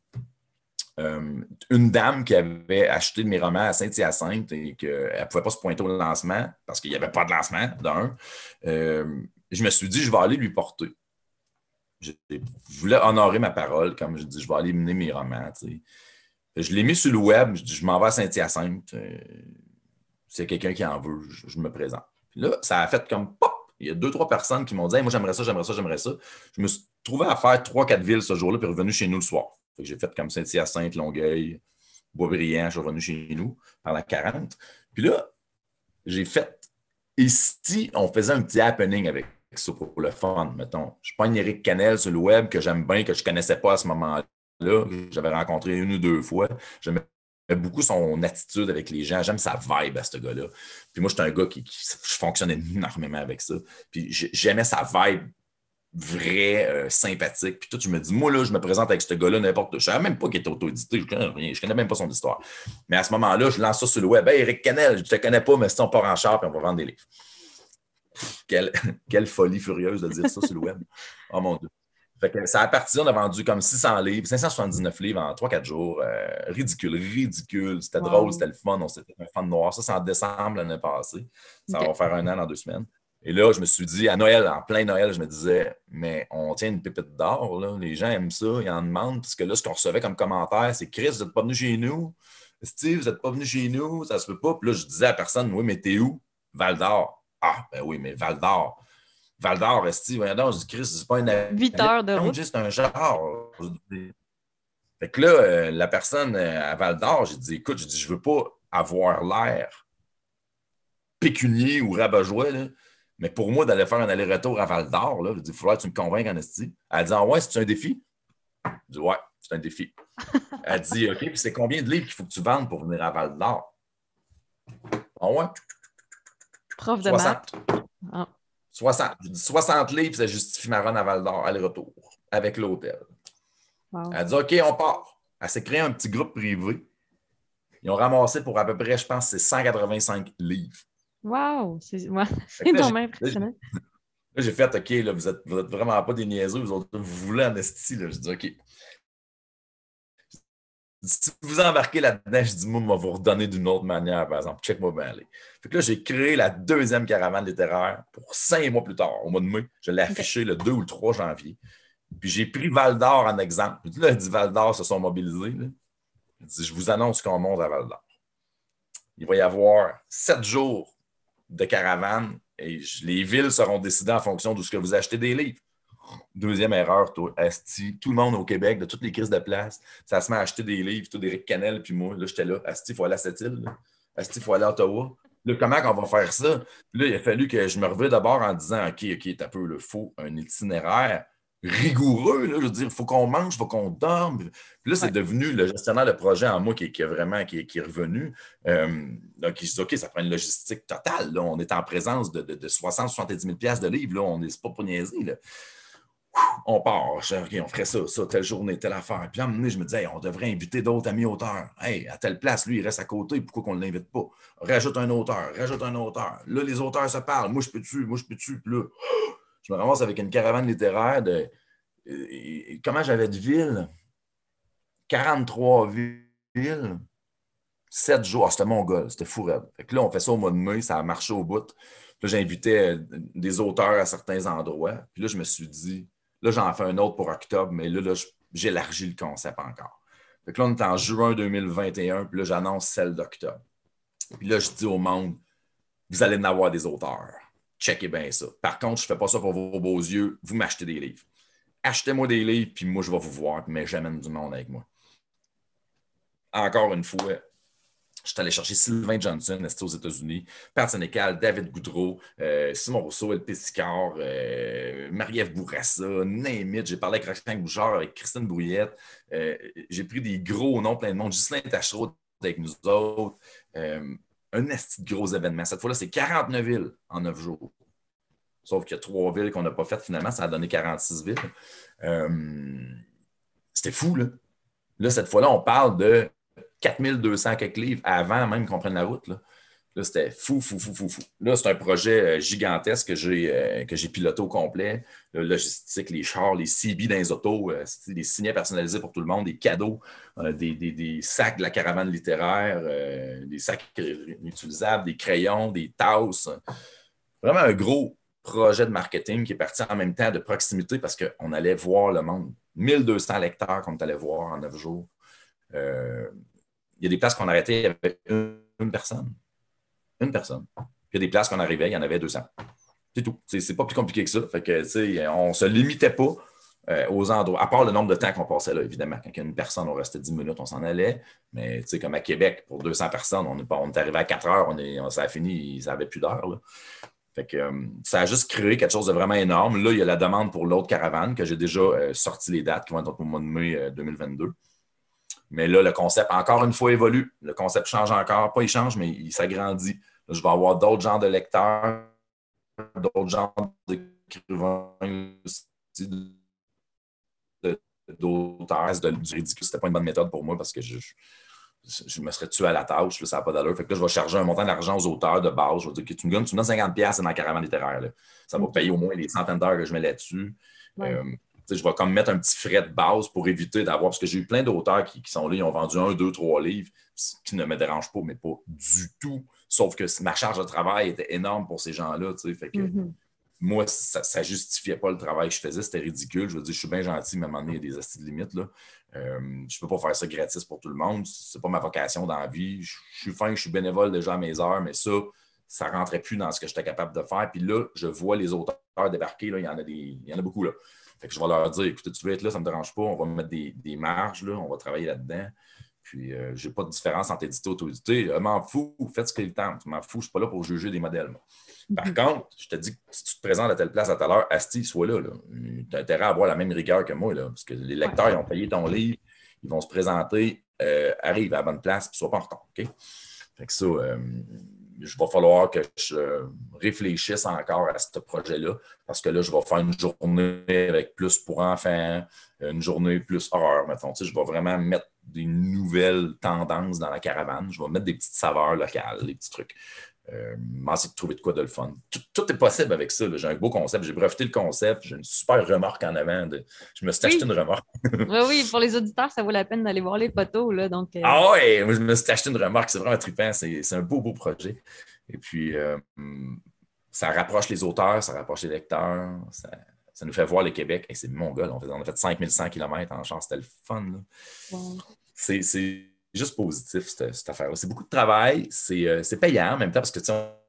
Euh, une dame qui avait acheté mes romans à Saint-Hyacinthe et qu'elle ne pouvait pas se pointer au lancement parce qu'il n'y avait pas de lancement, d'un. Euh, je me suis dit, je vais aller lui porter. Je, voulais honorer ma parole, comme je dis, je vais aller mener mes romans. Je l'ai mis sur le web, je, m'en vais à Saint-Hyacinthe s'il y a quelqu'un qui en veut, je, me présente. Puis là, ça a fait comme pop! Il y a deux, trois personnes qui m'ont dit Moi, j'aimerais ça, j'aimerais ça, j'aimerais ça. Je me suis trouvé à faire trois, quatre villes ce jour-là, puis revenu chez nous le soir. j'ai fait comme Saint-Hyacinthe, Longueuil, Boisbriand, je suis revenu chez nous par la 40. Puis là, j'ai fait. Ici, on faisait un petit happening avec ça pour le fun, mettons. Je prends Eric Canel sur le web que j'aime bien, que je ne connaissais pas à ce moment-là. J'avais rencontré une ou deux fois. J'aimais beaucoup son attitude avec les gens. J'aime sa vibe à ce gars-là. Puis moi, j'étais un gars qui, je fonctionnais énormément avec ça. Puis j'aimais sa vibe vraie, euh, sympathique. Puis toi, tu me dis, moi, là, je me présente avec ce gars-là, n'importe quoi. Je ne savais même pas qu'il était auto-édité. Je connais rien. Je connais même pas son histoire. Mais à ce moment-là, je lance ça sur le web. Hey, Eric Canel, je ne te connais pas, mais si on part en char, puis on va vendre des livres. Quelle, quelle folie furieuse de dire ça sur le web. Oh mon Dieu. Fait que ça a parti, on a vendu comme 600 livres, 579 livres en 3-4 jours. Euh, ridicule, ridicule. C'était drôle, c'était le fun. On s'était un fan noir. Ça, c'est en décembre l'année passée. Ça va faire un an dans deux semaines. Et là, je me suis dit, à Noël, en plein Noël, je me disais, mais on tient une pépite d'or. Les gens aiment ça, ils en demandent. Parce que là, ce qu'on recevait comme commentaire, c'est Chris, vous n'êtes pas venu chez nous? Steve, vous n'êtes pas venu chez nous? Ça se peut pas. Puis là, je disais à personne, oui, mais t'es où? Val d'Or. Ah, ben oui, mais Val d'Or Val d'Or, Esti, voyons je dis, Chris, c'est pas une. 8 heures de route. C'est un genre. Fait que là, euh, la personne euh, à Val d'Or, j'ai dit, écoute, je dis, je veux pas avoir l'air pécunier ou rabat-joie, mais pour moi, d'aller faire un aller-retour à Val d'Or, là, je dis, il faudrait que tu me convainques en Esti. Elle dit, ah ouais, c'est un défi? Je dis, ouais, c'est un défi. Elle dit, OK, puis c'est combien de livres qu'il faut que tu vendes pour venir à Val d'Or? Ah ouais? Prof de maths. 60, 60 livres, ça justifie ma run à Val d'Or, aller-retour, avec l'hôtel. Elle dit OK, on part. Elle s'est créée un petit groupe privé. Ils ont ramassé pour à peu près, je pense, c'est 185 livres. Wow! C'est vraiment impressionnant. Là, j'ai fait OK, là, vous n'êtes vous êtes vraiment pas des niaiseux, vous, autres, vous voulez en esti. Là. Je dis OK si vous embarquez là-dedans, je dis, moi, je vais vous redonner d'une autre manière, par exemple. Check-moi bien aller. Fait que là, j'ai créé la deuxième caravane littéraire pour cinq mois plus tard, au mois de mai. Je l'ai affiché le 2 ou le 3 janvier. Puis j'ai pris Val d'Or en exemple. Puis là, dit Val d'Or se sont mobilisés. Je, dis, je vous annonce qu'on monte à Val d'Or. Il va y avoir sept jours de caravane et les villes seront décidées en fonction de ce que vous achetez des livres. Deuxième erreur, toi, Asti, tout le monde au Québec, de toutes les crises de place, ça se met à acheter des livres, tout d'Éric Canel, puis moi, là, j'étais là, Asti, il faut aller à cette île, Asti, il faut aller à Ottawa. Là, comment on va faire ça? là, il a fallu que je me revienne d'abord en disant, OK, OK, t'as peu le faux, un itinéraire rigoureux. Là, je veux dire, il faut qu'on mange, il faut qu'on dorme. Puis là, c'est devenu le gestionnaire de projet en moi qui, qui est vraiment qui, est revenu. Euh, donc, il se dit, OK, ça prend une logistique totale. Là. On est en présence de, de, de 60-70 000 de livres. Là. On n'est pas pour niaiser. Là on part. OK, on ferait ça, ça, telle journée, telle affaire. Puis à un moment donné, je me disais, on devrait inviter d'autres amis auteurs. Hey, à telle place, lui, il reste à côté, pourquoi qu'on ne l'invite pas? Rajoute un auteur, rajoute un auteur. Là, les auteurs se parlent. Moi, je peux-tu, moi, je peux-tu? Puis là, je me ramasse avec une caravane littéraire de. Comment j'avais de villes? 43 villes. 7 jours. Ah, c'était mon gars, c'était fou que là, on fait ça au mois de mai, ça a marché au bout. Puis là, j'invitais des auteurs à certains endroits. Puis là, je me suis dit, Là, j'en fais un autre pour octobre, mais là, là j'élargis le concept encore. Fait là, on est en juin 2021, puis là, j'annonce celle d'octobre. Puis là, je dis au monde, vous allez en avoir des auteurs. Checkez bien ça. Par contre, je ne fais pas ça pour vos beaux yeux. Vous m'achetez des livres. Achetez-moi des livres, puis moi, je vais vous voir, mais j'amène du monde avec moi. Encore une fois, Je suis allé chercher Sylvain Johnson, aux États-Unis, Pat Sénécal, David Goudreau, euh, Simon Rousseau, El Pissicard, euh, Marie-Ève Bourassa, Némit. J'ai parlé avec Roxane Bouchard, avec Christine Brouillette. Euh, j'ai pris des gros noms, plein de monde. Ghislain Tachereau avec nous autres. un esti de gros événement. Cette fois-là, c'est 49 villes en 9 jours. Sauf qu'il y a trois villes qu'on n'a pas faites finalement. Ça a donné 46 villes. C'était fou, là. Là, cette fois-là, on parle de 4200 quelques livres avant même qu'on prenne la route. Là, c'était fou, fou, fou, fou, fou. Là, c'est un projet euh, gigantesque que j'ai, euh, que j'ai piloté au complet. Le logistique, les chars, les CB dans les autos, euh, des signets personnalisés pour tout le monde, des cadeaux, des, sacs de la caravane littéraire, des sacs utilisables, des crayons, des tasses. Vraiment un gros projet de marketing qui est parti en même temps de proximité parce qu'on allait voir le monde. 1200 lecteurs qu'on allait voir en neuf jours il y a des places qu'on arrêtait, il y avait une, personne. Une personne. il y a des places qu'on arrivait, il y en avait 200. C'est tout. C'est pas plus compliqué que ça. On ne se limitait pas euh, aux endroits, à part le nombre de temps qu'on passait là, évidemment. Quand il y a une personne, on restait 10 minutes, on s'en allait. Mais comme à Québec, pour 200 personnes, on est, on arrivé à 4 heures, on est, ça a fini, ça n'avait plus d'heure. Fait que, euh, ça a juste créé quelque chose de vraiment énorme. Là, il y a la demande pour l'autre caravane que j'ai déjà euh, sorti les dates qui vont être au mois de mai 2022. Mais là, le concept, encore une fois, évolue. Le concept change encore. Pas il change, mais il s'agrandit. Je vais avoir d'autres genres de lecteurs, d'autres genres d'écrivains d'auteurs, de, du ridicule. C'était pas une bonne méthode pour moi parce que je, je, me serais tué à la tâche. ça n'a pas d'allure. Fait que là, je vais charger un montant d'argent aux auteurs de base. Je vais dire que tu me donnes, tu me donnes 50$, c'est dans la caravane littéraire. Ça va payer au moins les centaines d'heures que je mets là-dessus. Euh, je vais comme mettre un petit frais de base pour éviter d'avoir, parce que j'ai eu plein d'auteurs qui, sont là, ils ont vendu un, deux, trois livres, qui ne me dérangent pas, mais pas du tout. Sauf que ma charge de travail était énorme pour ces gens-là. Fait que mm-hmm. moi, ça ne justifiait pas le travail que je faisais, c'était ridicule. Je veux dire, je suis bien gentil, mais à un moment donné, il y a des astuces de limites. Là. Euh, je ne peux pas faire ça gratis pour tout le monde. Ce n'est pas ma vocation dans la vie. Je, suis fin, je suis bénévole déjà à mes heures, mais ça, ça ne rentrait plus dans ce que j'étais capable de faire. Puis là, je vois les auteurs débarquer. Là, il, y en a des, il y en a beaucoup. Là. Fait que je vais leur dire, écoutez, tu veux être là, ça ne me dérange pas, on va mettre des, marges, là, on va travailler là-dedans. Puis, euh, je n'ai pas de différence entre édité et auto-édité. Je m'en fous, faites ce qu'il tente. Je m'en fous, je ne suis pas là pour juger des modèles. Par mhm. contre, je te dis que si tu te présentes à telle place à telle heure, Asti, sois là. Tu as intérêt à avoir la même rigueur que moi, là, parce que les lecteurs, ils ont payé ton livre, ils vont se présenter, euh, arrive à la bonne place, puis sois pas en retard. OK? Fait que ça, euh, je vais falloir que je réfléchisse encore à ce projet-là, parce que là, je vais faire une journée avec plus pour enfants, une journée plus horreur, mettons. Tu sais, je vais vraiment mettre des nouvelles tendances dans la caravane. Je vais mettre des petites saveurs locales, des petits trucs. Euh, de trouver de quoi de le fun. Tout, est possible avec ça. J'ai un beau concept. J'ai breveté le concept. J'ai une super remorque en avant. Je me suis acheté une remorque. oui, oui, pour les auditeurs, ça vaut la peine d'aller voir les photos. Là, donc, euh. Ah ouais, je me suis acheté une remorque. C'est vraiment trippant. C'est un beau, beau projet. Et puis, euh, ça rapproche les auteurs, ça rapproche les lecteurs. Ça, nous fait voir le Québec. Et c'est mon gars, on, a fait 5100 km en chance. C'était le fun. C'est juste positif, cette, affaire-là. C'est beaucoup de travail, euh, c'est payant en même temps parce que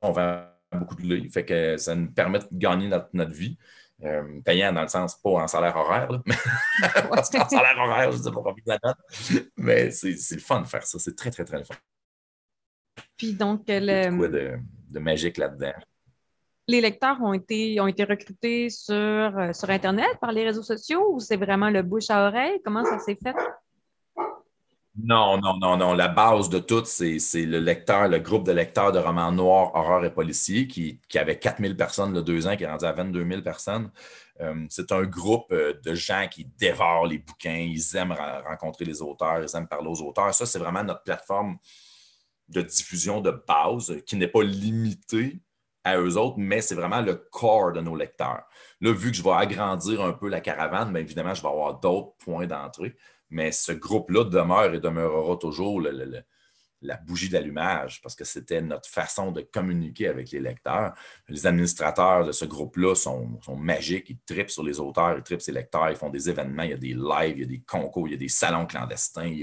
on vend beaucoup de livres, fait que ça nous permet de gagner notre, vie. Euh, payant dans le sens, pas en salaire horaire, là. parce qu'en salaire horaire, je ne sais pas combien la note, mais c'est le fun de faire ça. C'est très, très, très fun. Puis donc, le... quoi de, de magique là-dedans. Les lecteurs ont été, ont été recrutés sur, euh, sur Internet, par les réseaux sociaux, ou c'est vraiment le bouche à oreille? Comment ça s'est fait? Non, non, non, non. La base de tout, c'est le lecteur, le groupe de lecteurs de romans noirs, horreur et policiers qui, qui avait 4000 personnes le deux ans, qui est rendu à 22 000 personnes. Euh, c'est un groupe euh, de gens qui dévorent les bouquins, ils aiment rencontrer les auteurs, ils aiment parler aux auteurs. Ça, c'est vraiment notre plateforme de diffusion de base qui n'est pas limitée à eux autres, mais c'est vraiment le corps de nos lecteurs. Là, vu que je vais agrandir un peu la caravane, bien évidemment, je vais avoir d'autres points d'entrée mais ce groupe-là demeure et demeurera toujours la bougie d'allumage parce que c'était notre façon de communiquer avec les lecteurs. Les administrateurs de ce groupe-là sont, magiques, ils tripent sur les auteurs, ils tripent sur les lecteurs, ils font des événements, il y a des lives, il y a des concours, il y a des salons clandestins,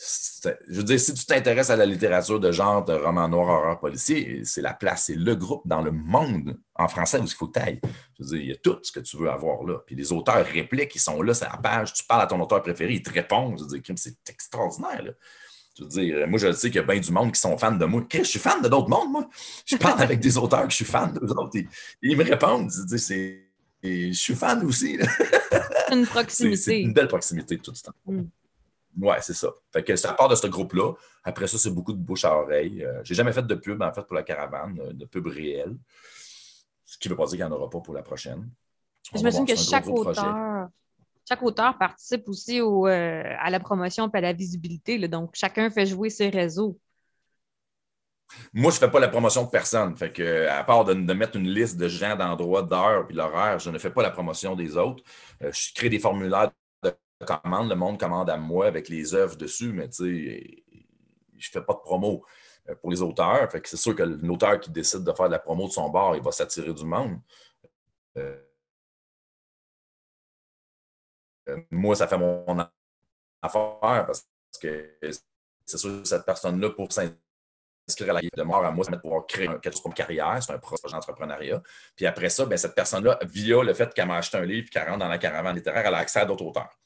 je veux dire, si tu t'intéresses à la littérature de genre de roman noir, horreur policier, c'est la place, c'est le groupe dans le monde en français où il faut que tu ailles. Je veux dire, il y a tout ce que tu veux avoir là. Puis les auteurs répliquent, ils sont là, c'est la page, tu parles à ton auteur préféré, ils te répondent. Je veux dire, c'est extraordinaire. Je veux dire, moi, je sais qu'il y a bien du monde qui sont fans de moi. je suis fan de d'autres mondes, moi. Je parle avec des auteurs que je suis fan d'eux autres. ils me répondent. C'est, je suis fan aussi. une proximité. C'est, une belle proximité tout le temps. Mm. Oui, c'est ça. Fait que ça part de ce groupe-là. Après ça, c'est beaucoup de bouche à oreille. Euh, j'ai jamais fait de pub, en fait, pour la caravane, euh, de pub réelle. Ce qui ne veut pas dire qu'il n'y en aura pas pour la prochaine. J'imagine que chaque auteur, chaque auteur participe aussi euh, à la promotion et à la visibilité. donc, chacun fait jouer ses réseaux. Moi, je ne fais pas la promotion de personne. Fait que, à part de, mettre une liste de gens, d'endroits, d'heures puis l'horaire, je ne fais pas la promotion des autres. Euh, je crée des formulaires de commande. Le monde commande à moi avec les œuvres dessus, mais tu sais, je ne fais pas de promo euh, pour les auteurs. Fait que c'est sûr que l'auteur qui décide de faire de la promo de son bar, il va s'attirer du monde. Euh, moi, ça fait mon affaire parce que c'est sûr que cette personne-là, pour s'inscrire à la de mort à moi, ça va pouvoir créer quelque chose comme carrière, c'est un projet d'entrepreneuriat. Puis après ça, ben, cette personne-là, via le fait qu'elle m'a acheté un livre, qu'elle rentre dans la caravane littéraire, elle a accès à d'autres auteurs,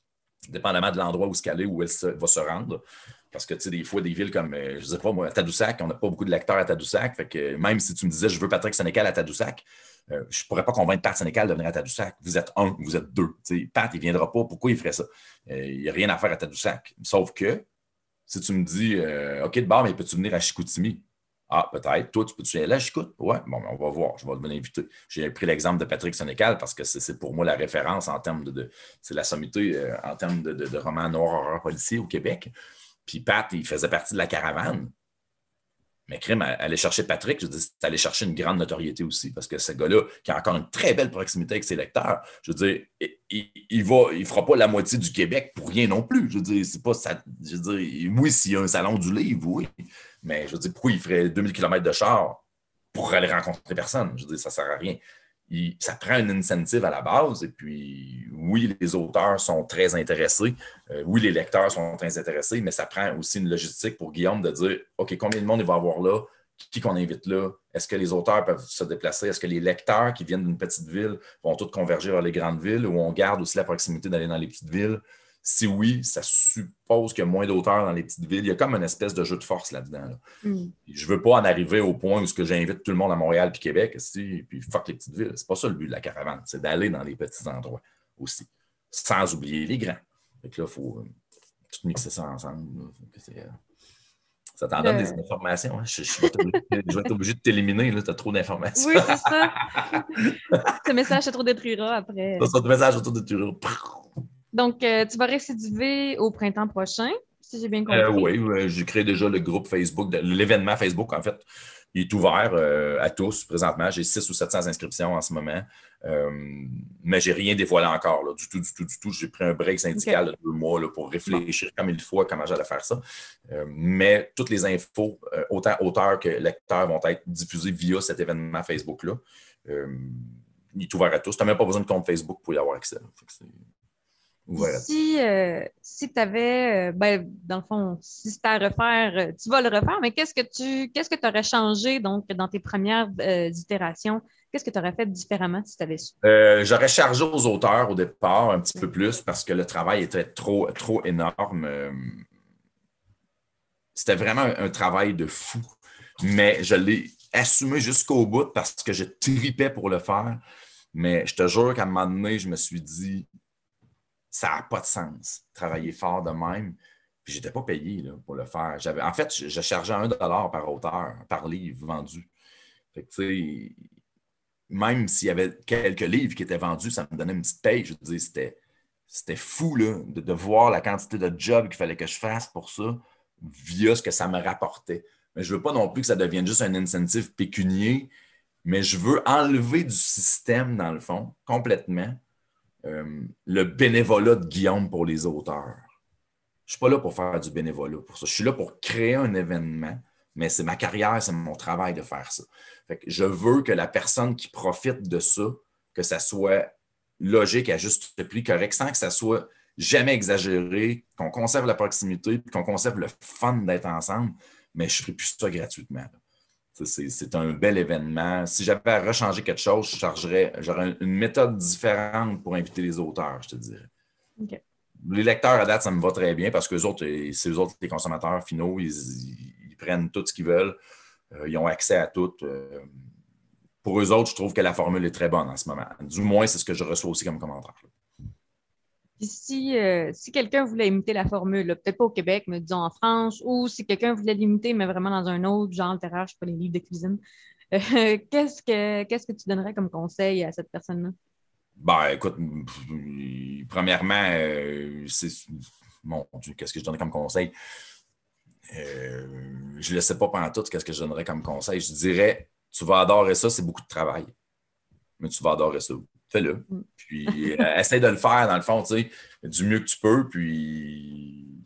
dépendamment de l'endroit où elle est, où elle va se rendre. Parce que, tu sais, des fois, des villes comme, euh, je ne sais pas, moi, Tadoussac, on n'a pas beaucoup de lecteurs à Tadoussac. Fait que même si tu me disais, je veux Patrick Sénécal à Tadoussac, euh, je ne pourrais pas convaincre Pat Sénécal de venir à Tadoussac. Vous êtes un, vous êtes deux. Pat, il ne viendra pas. Pourquoi il ferait ça? Euh, il n'y a rien à faire à Tadoussac. Sauf que, si tu me dis, OK, de bord, mais peux-tu venir à Chicoutimi? Ah, peut-être. Toi, tu peux-tu aller là, Chicout? Oui, bon, on va voir. Je vais venir inviter. J'ai pris l'exemple de Patrick Sénécal parce que c'est pour moi la référence en termes de. c'est la sommité en termes de, de, de roman noir horreur policier au Québec. Puis Pat, il faisait partie de la caravane. Mais Crime, aller chercher Patrick, je dis, c'est aller chercher une grande notoriété aussi, parce que ce gars-là, qui a encore une très belle proximité avec ses lecteurs, je veux dire, il, il va, il fera pas la moitié du Québec pour rien non plus. Je veux dire, c'est pas ça. Je veux dire, oui, s'il y a un salon du livre, oui. Mais je veux dire, pourquoi il ferait 2000 km de char pour aller rencontrer personne? Je veux dire, ça sert à rien ça prend une incentive à la base. Et puis, oui, les auteurs sont très intéressés. Euh, oui, les lecteurs sont très intéressés, mais ça prend aussi une logistique pour Guillaume de dire OK, combien de monde il va avoir là? Qui qu'on invite là? Est-ce que les auteurs peuvent se déplacer? Est-ce que les lecteurs qui viennent d'une petite ville vont tous converger vers les grandes villes ou on garde aussi la proximité d'aller dans les petites villes? Si oui, ça suppose qu'il y a moins d'auteurs dans les petites villes. Il y a comme une espèce de jeu de force là-dedans. Mm. Je ne veux pas en arriver au point où j'invite tout le monde à Montréal et Québec, et puis fuck les petites villes. C'est pas ça le but de la caravane, c'est d'aller dans les petits endroits aussi, sans oublier les grands. là, il faut euh, tout mixer ça ensemble. Euh, ça t'en donne des informations. Hein. Je, vais être obligé de t'éliminer. Tu as trop d'informations. Oui, c'est ça. Ce message se trop détruira après. Ce message se trop détruira. Donc, euh, tu vas récidiver au printemps prochain, si j'ai bien compris. Euh, oui, j'ai créé déjà le groupe Facebook, l'événement Facebook, en fait. Il est ouvert euh, à tous présentement. J'ai 600 ou 700 inscriptions en ce moment. mais je n'ai rien dévoilé encore, du tout, du tout, du tout. J'ai pris un break syndical de deux mois pour réfléchir comme il faut à comment j'allais faire ça. mais toutes les infos, autant auteurs que lecteurs, vont être diffusées via cet événement Facebook-là. il est ouvert à tous. Tu n'as même pas besoin de compte Facebook pour y avoir accès. Si, euh, si tu avais, euh, ben, dans le fond, si c'était à refaire, euh, tu vas le refaire, mais qu'est-ce que tu qu'est-ce que aurais changé donc dans tes premières itérations? Qu'est-ce que tu aurais fait différemment si tu avais su? J'aurais chargé aux auteurs au départ un petit peu plus parce que le travail était trop, trop énorme. C'était vraiment un, travail de fou, mais je l'ai assumé jusqu'au bout parce que je tripais pour le faire. Mais je te jure qu'à un moment donné, je me suis dit, ça n'a pas de sens, travailler fort de même. Puis je n'étais pas payé pour le faire. En fait, je, chargeais un dollar par auteur, par livre vendu. Fait que, même s'il y avait quelques livres qui étaient vendus, ça me donnait une petite paye. Je veux c'était, c'était fou de, voir la quantité de jobs qu'il fallait que je fasse pour ça via ce que ça me rapportait. Mais je ne veux pas non plus que ça devienne juste un incentive pécunier, mais je veux enlever du système, dans le fond, complètement, euh, le bénévolat de Guillaume pour les auteurs. Je ne suis pas là pour faire du bénévolat pour ça. Je suis là pour créer un événement, mais c'est ma carrière, c'est mon travail de faire ça. je veux que la personne qui profite de ça, que ça soit logique, à juste prix, correct, sans que ça soit jamais exagéré, qu'on conserve la proximité, qu'on conserve le fun d'être ensemble, mais je ne ferai plus ça gratuitement. C'est un bel événement. Si j'avais à rechanger quelque chose, je chargerais, j'aurais une méthode différente pour inviter les auteurs, je te dirais. les lecteurs à date, ça me va très bien parce que autres, c'est eux autres, les consommateurs finaux, ils, prennent tout ce qu'ils veulent. Euh, ils ont accès à tout. Euh, pour eux autres, je trouve que la formule est très bonne en ce moment. Du moins, c'est ce que je reçois aussi comme commentaire. Si, euh, si quelqu'un voulait imiter la formule, peut-être pas au Québec, mais disons en France, ou si quelqu'un voulait l'imiter, mais vraiment dans un autre genre littéraire, je sais pas, les livres de cuisine, qu'est-ce, que, tu donnerais comme conseil à cette personne-là? Ben, écoute, premièrement, c'est. Mon Dieu, qu'est-ce que je donnerais comme conseil? je ne le sais pas pendant tout, qu'est-ce que je donnerais comme conseil? Je dirais tu vas adorer ça, c'est beaucoup de travail. Mais tu vas adorer ça. Fais-le. Mm. Puis euh, essaie de le faire, dans le fond, tu sais, du mieux que tu peux. Puis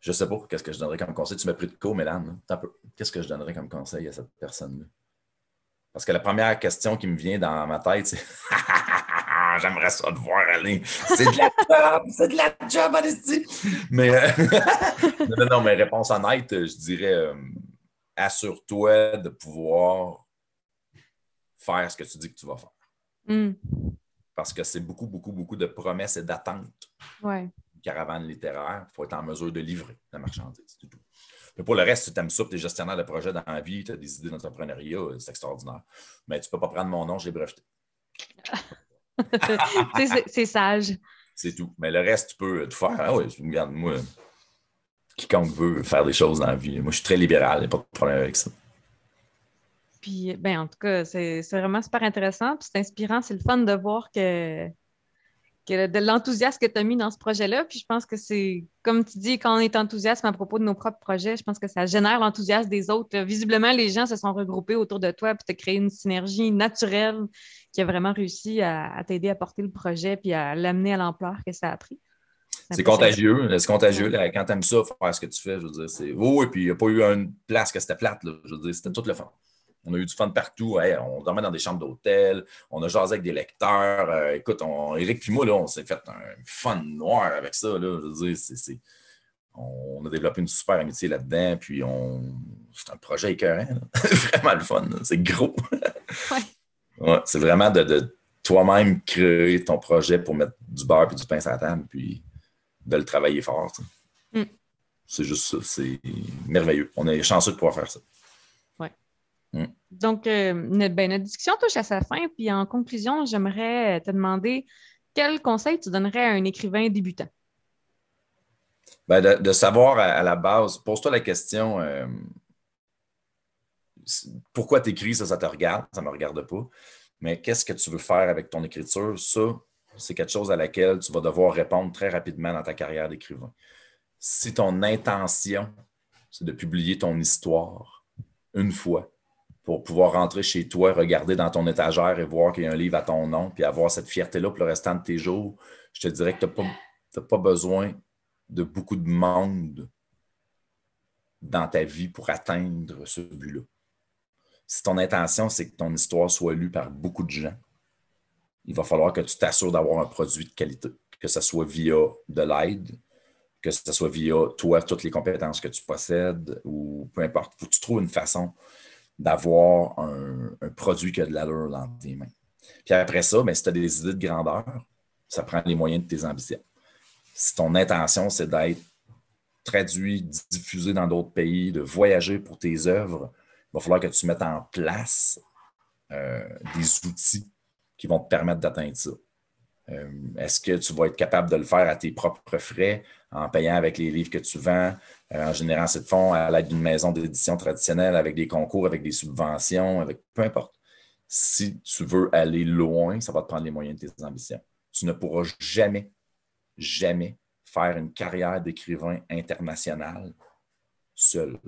je sais pas, qu'est-ce que je donnerais comme conseil. Tu m'as pris de cours, Mélane. Qu'est-ce que je donnerais comme conseil à cette personne-là? Parce que la première question qui me vient dans ma tête, c'est J'aimerais ça te voir aller. C'est de la job, c'est de la job, allez Mais euh, non, non, mais réponse honnête, je dirais euh, assure-toi de pouvoir faire ce que tu dis que tu vas faire. Hmm. Parce que c'est beaucoup, beaucoup, beaucoup de promesses et d'attentes. Ouais. Une caravane littéraire, il faut être en mesure de livrer la marchandise. tout. Mais pour le reste, si tu aimes ça, tu es gestionnaire de projet dans la vie, tu as des idées d'entrepreneuriat, c'est extraordinaire. Mais tu ne peux pas prendre mon nom, je l'ai breveté. c'est sage. C'est tout. Mais le reste, tu peux tout faire. Ah oui, regarde, moi, quiconque veut faire des choses dans la vie. Moi, je suis très libéral, il n'y a pas de problème avec ça. Puis, ben, en tout cas, c'est vraiment super intéressant. Puis c'est inspirant. C'est le fun de voir que, que de l'enthousiasme que tu as mis dans ce projet-là. Puis je pense que c'est, comme tu dis, quand on est enthousiaste à propos de nos propres projets, je pense que ça génère l'enthousiasme des autres. Visiblement, les gens se sont regroupés autour de toi puis tu as créé une synergie naturelle qui a vraiment réussi à, à t'aider à porter le projet puis à l'amener à l'ampleur que ça a pris. C'est contagieux. C'est contagieux. quand tu aimes ça, faire ce que tu fais, je veux dire, c'est. oui, puis il n'y a pas eu une place que c'était plate. Je veux dire, c'était tout le fun. On a eu du fun partout. on dormait dans des chambres d'hôtel. On a jasé avec des lecteurs. Euh, écoute, on, Eric et moi, là, on s'est fait un fun noir avec ça. Là, je veux dire, on a développé une super amitié là-dedans. Puis on... c'est un projet écœurant. vraiment le fun. C'est gros. ouais. c'est vraiment de, toi-même créer ton projet pour mettre du beurre et du pain sur la table. Puis de le travailler fort. Mm. C'est juste ça. C'est merveilleux. On est chanceux de pouvoir faire ça. Mm. Donc, euh, ben, notre, discussion touche à sa fin. Puis en conclusion, j'aimerais te demander quel conseil tu donnerais à un écrivain débutant? Ben, de, savoir à, la base, pose-toi la question euh, pourquoi tu écris, ça, ça te regarde, ça ne me regarde pas. Mais qu'est-ce que tu veux faire avec ton écriture? Ça, c'est quelque chose à laquelle tu vas devoir répondre très rapidement dans ta carrière d'écrivain. Si ton intention, c'est de publier ton histoire une fois pour pouvoir rentrer chez toi, regarder dans ton étagère et voir qu'il y a un livre à ton nom, puis avoir cette fierté-là pour le restant de tes jours, je te dirais que tu n'as pas, besoin de beaucoup de monde dans ta vie pour atteindre ce but-là. Si ton intention, c'est que ton histoire soit lue par beaucoup de gens, il va falloir que tu t'assures d'avoir un produit de qualité, que ce soit via de l'aide, que ce soit via toi, toutes les compétences que tu possèdes, ou peu importe. Faut que tu trouves une façon d'avoir un, produit qui a de l'allure dans tes mains. Puis après ça, ben, si tu as des idées de grandeur, ça prend les moyens de tes ambitions. Si ton intention, c'est d'être traduit, diffusé dans d'autres pays, de voyager pour tes œuvres, il va falloir que tu mettes en place euh, des outils qui vont te permettre d'atteindre ça. Euh, est-ce que tu vas être capable de le faire à tes propres frais, en payant avec les livres que tu vends, euh, en générant de fonds à l'aide d'une maison d'édition traditionnelle, avec des concours, avec des subventions, avec peu importe. Si tu veux aller loin, ça va te prendre les moyens de tes ambitions. Tu ne pourras jamais, jamais faire une carrière d'écrivain international seul.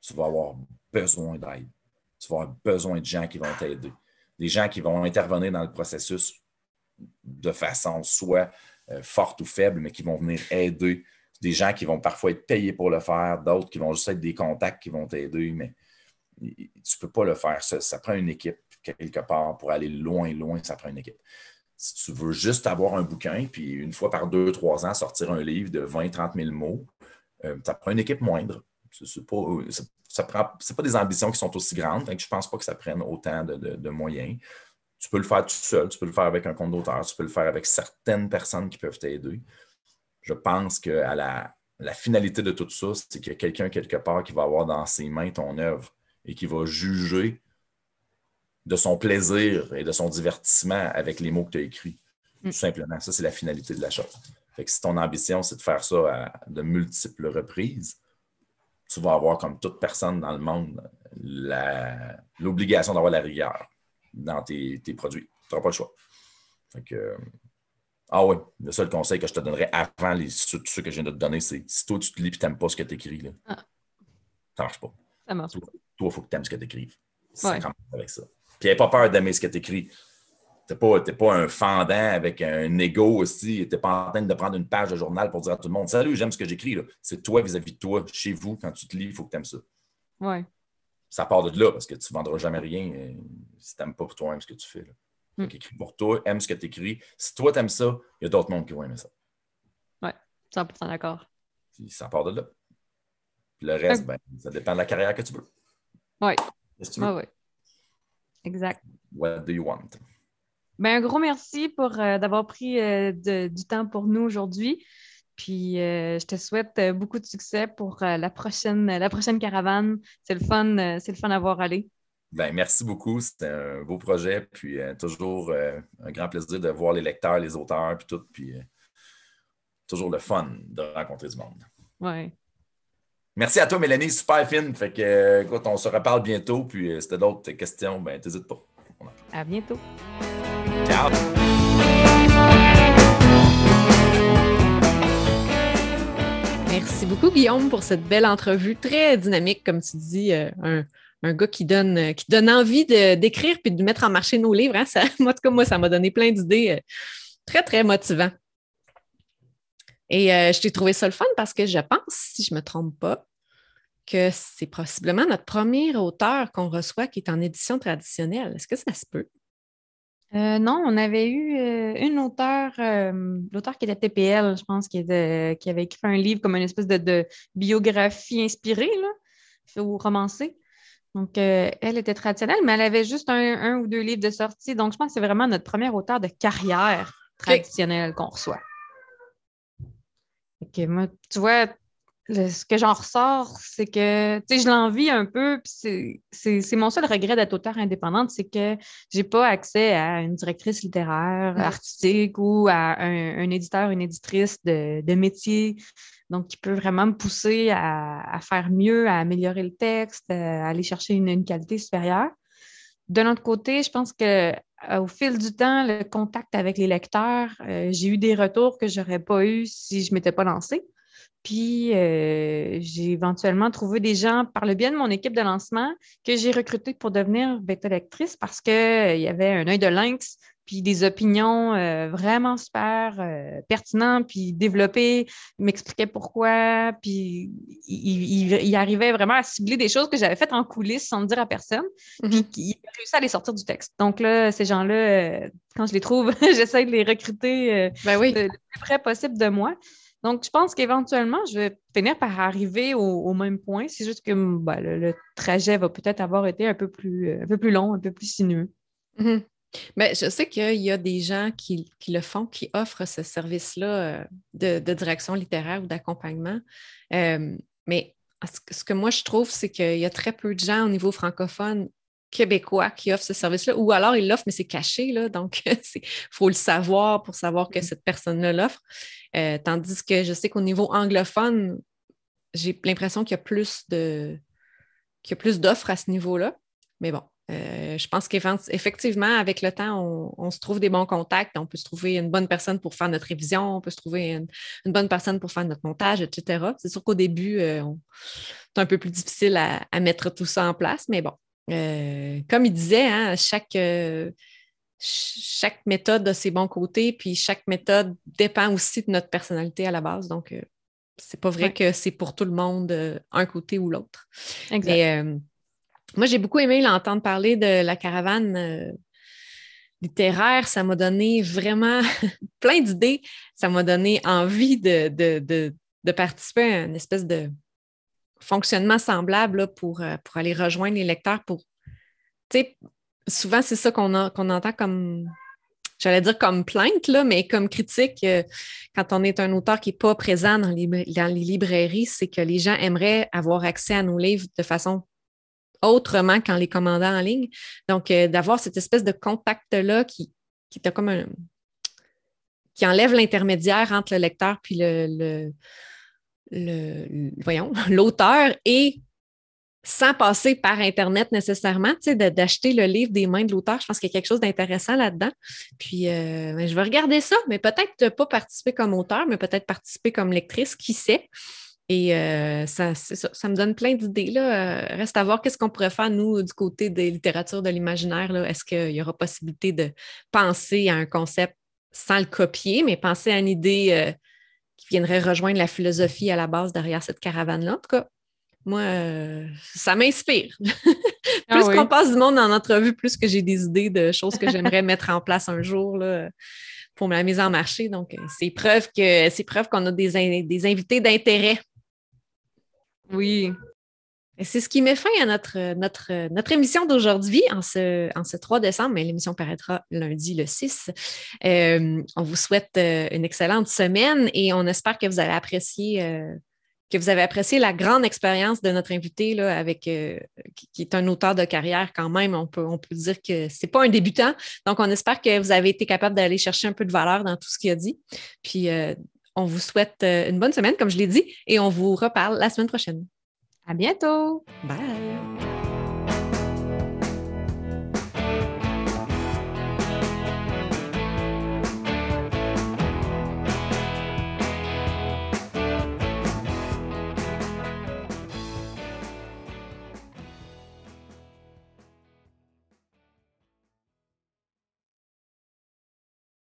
Tu vas avoir besoin d'aide. Tu vas avoir besoin de gens qui vont t'aider des gens qui vont intervenir dans le processus de façon soit euh, forte ou faible, mais qui vont venir aider. Des gens qui vont parfois être payés pour le faire, d'autres qui vont juste être des contacts qui vont t'aider, mais tu ne peux pas le faire. Ça, prend une équipe quelque part pour aller loin, loin, ça prend une équipe. Si tu veux juste avoir un bouquin, puis une fois par deux, trois ans, sortir un livre de 20, 30 000 mots, euh, ça prend une équipe moindre. Ce n'est pas, c'est pas des ambitions qui sont aussi grandes, donc je ne pense pas que ça prenne autant de, moyens. Tu peux le faire tout seul, tu peux le faire avec un compte d'auteur, tu peux le faire avec certaines personnes qui peuvent t'aider. je pense que à la, la finalité de tout ça, c'est qu'il y a quelqu'un quelque part qui va avoir dans ses mains ton œuvre et qui va juger de son plaisir et de son divertissement avec les mots que tu as écrits. Tout Mm. simplement. Ça, c'est la finalité de la chose. Fait que si ton ambition, c'est de faire ça à de multiples reprises, tu vas avoir, comme toute personne dans le monde, la- l'obligation d'avoir la rigueur dans tes, tes produits. Tu n'auras pas le choix. Fait que, euh, ah oui, le seul conseil que je te donnerais avant les, ceux, ceux que je viens de te donner, c'est si toi tu te lis et tu n'aimes pas ce que tu écris, là, Ah. ça marche pas. Ça marche. Toi, il faut que tu aimes ce que tu écrives. Ouais. avec ça. Puis n'aie pas peur d'aimer ce que tu écris. Tu n'es pas, t'es pas un fendant avec un ego aussi. Tu n'es pas en train de prendre une page de journal pour dire à tout le monde Salut, j'aime ce que j'écris. là. C'est toi vis-à-vis de toi, chez vous, quand tu te lis, il faut que tu aimes ça. Ouais. Ça part de là parce que tu ne vendras jamais rien euh, si tu n'aimes pas pour toi-même ce que tu fais. Là. Mm. Fait qu'écris pour toi, aime ce que tu écris. Si toi, tu aimes ça, il y a d'autres mondes qui vont aimer ça. 100% d'accord. Puis ça part de là. Puis le reste, ben, ça dépend de la carrière que tu veux. Ouais. Qu'est-ce que tu veux? Ouais, ouais. Exact. What do you want? Ben, un gros merci pour euh, d'avoir pris euh, de- du temps pour nous aujourd'hui. Puis euh, je te souhaite euh, beaucoup de succès pour euh, la, prochaine, la prochaine caravane. C'est le fun, euh, c'est le fun à voir aller. Ben, merci beaucoup. C'était un beau projet. Puis toujours un grand plaisir de voir les lecteurs, les auteurs, puis tout. Puis toujours le fun de rencontrer du monde. Ouais. Merci à toi, Mélanie. Super fine. Fait que, écoute, on se reparle bientôt. Puis si t'as d'autres questions, ben, t'hésites pas. À bientôt. Ciao! Merci beaucoup, Guillaume, pour cette belle entrevue très dynamique, comme tu dis, euh, un, un gars qui donne, euh, qui donne envie d'écrire puis de mettre en marché nos livres. hein. Moi, en tout cas, moi, ça m'a donné plein d'idées euh, très, très motivant. Et je t'ai trouvé ça le fun parce que je pense, si je ne me trompe pas, que c'est possiblement notre premier auteur qu'on reçoit qui est en édition traditionnelle. Est-ce que ça se peut? Euh, non, on avait eu euh, une auteure, euh, l'auteur qui était TPL, je pense, qui, était- qui avait écrit un livre comme une espèce de, de biographie inspirée, là, ou romancée. Donc, elle était traditionnelle, mais elle avait juste un, un ou deux livres de sortie. Donc, je pense que c'est vraiment notre premier auteur de carrière traditionnelle qu'on reçoit. Que moi, tu vois, le- ce que j'en ressors, c'est que, tu sais, je l'envie un peu, puis c'est- mon seul regret d'être auteur indépendante, c'est que j'ai pas accès à une directrice littéraire, artistique ou à un, un éditeur, une éditrice de, de métier, donc qui peut vraiment me pousser à, à faire mieux, à améliorer le texte, à aller chercher une, une qualité supérieure. De l'autre côté, je pense que euh, au fil du temps, le contact avec les lecteurs, euh, j'ai eu des retours que je n'aurais pas eu si je ne m'étais pas lancée. Puis, euh, j'ai éventuellement trouvé des gens par le biais de mon équipe de lancement que j'ai recruté pour devenir bêta-lectrice parce qu'il y avait un œil de lynx, puis des opinions euh, vraiment super euh, pertinentes, puis développées, il m'expliquait pourquoi, puis il, il- il arrivait vraiment à cibler des choses que j'avais faites en coulisses sans le dire à personne, puis il a réussi à les sortir du texte. Donc là, ces gens-là, euh, quand je les trouve, j'essaie de les recruter euh, Ben oui. le plus près possible de moi. Donc, je pense qu'éventuellement, je vais finir par arriver au, au même point. C'est juste que ben, le, le trajet va peut-être avoir été un peu plus, un peu plus long, un peu plus sinueux. Mhm. Ben, je sais qu'il y a des gens qui, qui le font, qui offrent ce service-là euh, de, de direction littéraire ou d'accompagnement. Euh, mais ce que, ce que moi, je trouve, c'est qu'il y a très peu de gens au niveau francophone québécois qui offrent ce service-là, ou alors ils l'offrent, mais c'est caché, là, donc il faut le savoir pour savoir que cette personne-là l'offre. Euh, tandis que je sais qu'au niveau anglophone, j'ai l'impression qu'il y a plus de qu'il y a plus d'offres à ce niveau-là. Mais bon, euh, je pense qu'effectivement, avec le temps, on, se trouve des bons contacts. On peut se trouver une bonne personne pour faire notre révision, on peut se trouver une, bonne personne pour faire notre montage, etc. C'est sûr qu'au début, euh, c'est un peu plus difficile à, mettre tout ça en place, mais bon. Comme il disait, hein, chaque, chaque méthode a ses bons côtés, puis chaque méthode dépend aussi de notre personnalité à la base. Donc, euh, c'est pas vrai ouais. que c'est pour tout le monde euh, un côté ou l'autre. Mais euh, moi, j'ai beaucoup aimé l'entendre parler de la caravane euh, littéraire. Ça m'a donné vraiment plein d'idées. Ça m'a donné envie de, de, de, de, participer à une espèce de fonctionnement semblable là, pour, pour aller rejoindre les lecteurs. Pour, souvent, c'est ça qu'on entend comme j'allais dire comme plainte, mais comme critique, euh, quand on est un auteur qui n'est pas présent dans les, librairies, c'est que les gens aimeraient avoir accès à nos livres de façon autrement qu'en les commandant en ligne. Donc, euh, d'avoir cette espèce de contact-là qui, enlève l'intermédiaire entre le lecteur puis le, voyons, l'auteur et sans passer par Internet nécessairement, d'acheter le livre des mains de l'auteur. Je pense qu'il y a quelque chose d'intéressant là-dedans. Puis, euh, ben, je vais regarder ça, mais peut-être pas participer comme auteur, mais peut-être participer comme lectrice, qui sait? Et euh, ça, ça, me donne plein d'idées. Euh, reste à voir qu'est-ce qu'on pourrait faire, nous, du côté des littératures de l'imaginaire. Est-ce qu'il y aura possibilité de penser à un concept sans le copier, mais penser à une idée qui viendrait rejoindre la philosophie à la base derrière cette caravane-là? En tout cas, moi, euh, ça m'inspire. Ah plus qu'on passe du monde en entrevue, plus que j'ai des idées de choses que j'aimerais mettre en place un jour là, pour la mise en marché. Donc, euh, c'est preuve que c'est preuve qu'on a des, des invités d'intérêt. Oui. Et c'est ce qui met fin à notre, notre, notre émission d'aujourd'hui en ce, en ce 3 décembre, mais l'émission paraîtra lundi le 6. Euh, on vous souhaite une excellente semaine et on espère que vous allez apprécier que vous avez apprécié la grande expérience de notre invité, là, avec, euh, qui, est un auteur de carrière quand même. On peut, on peut dire que ce n'est pas un débutant. Donc, on espère que vous avez été capable d'aller chercher un peu de valeur dans tout ce qu'il a dit. Puis, euh, on vous souhaite euh, une bonne semaine, comme je l'ai dit, et on vous reparle la semaine prochaine. À bientôt. Bye.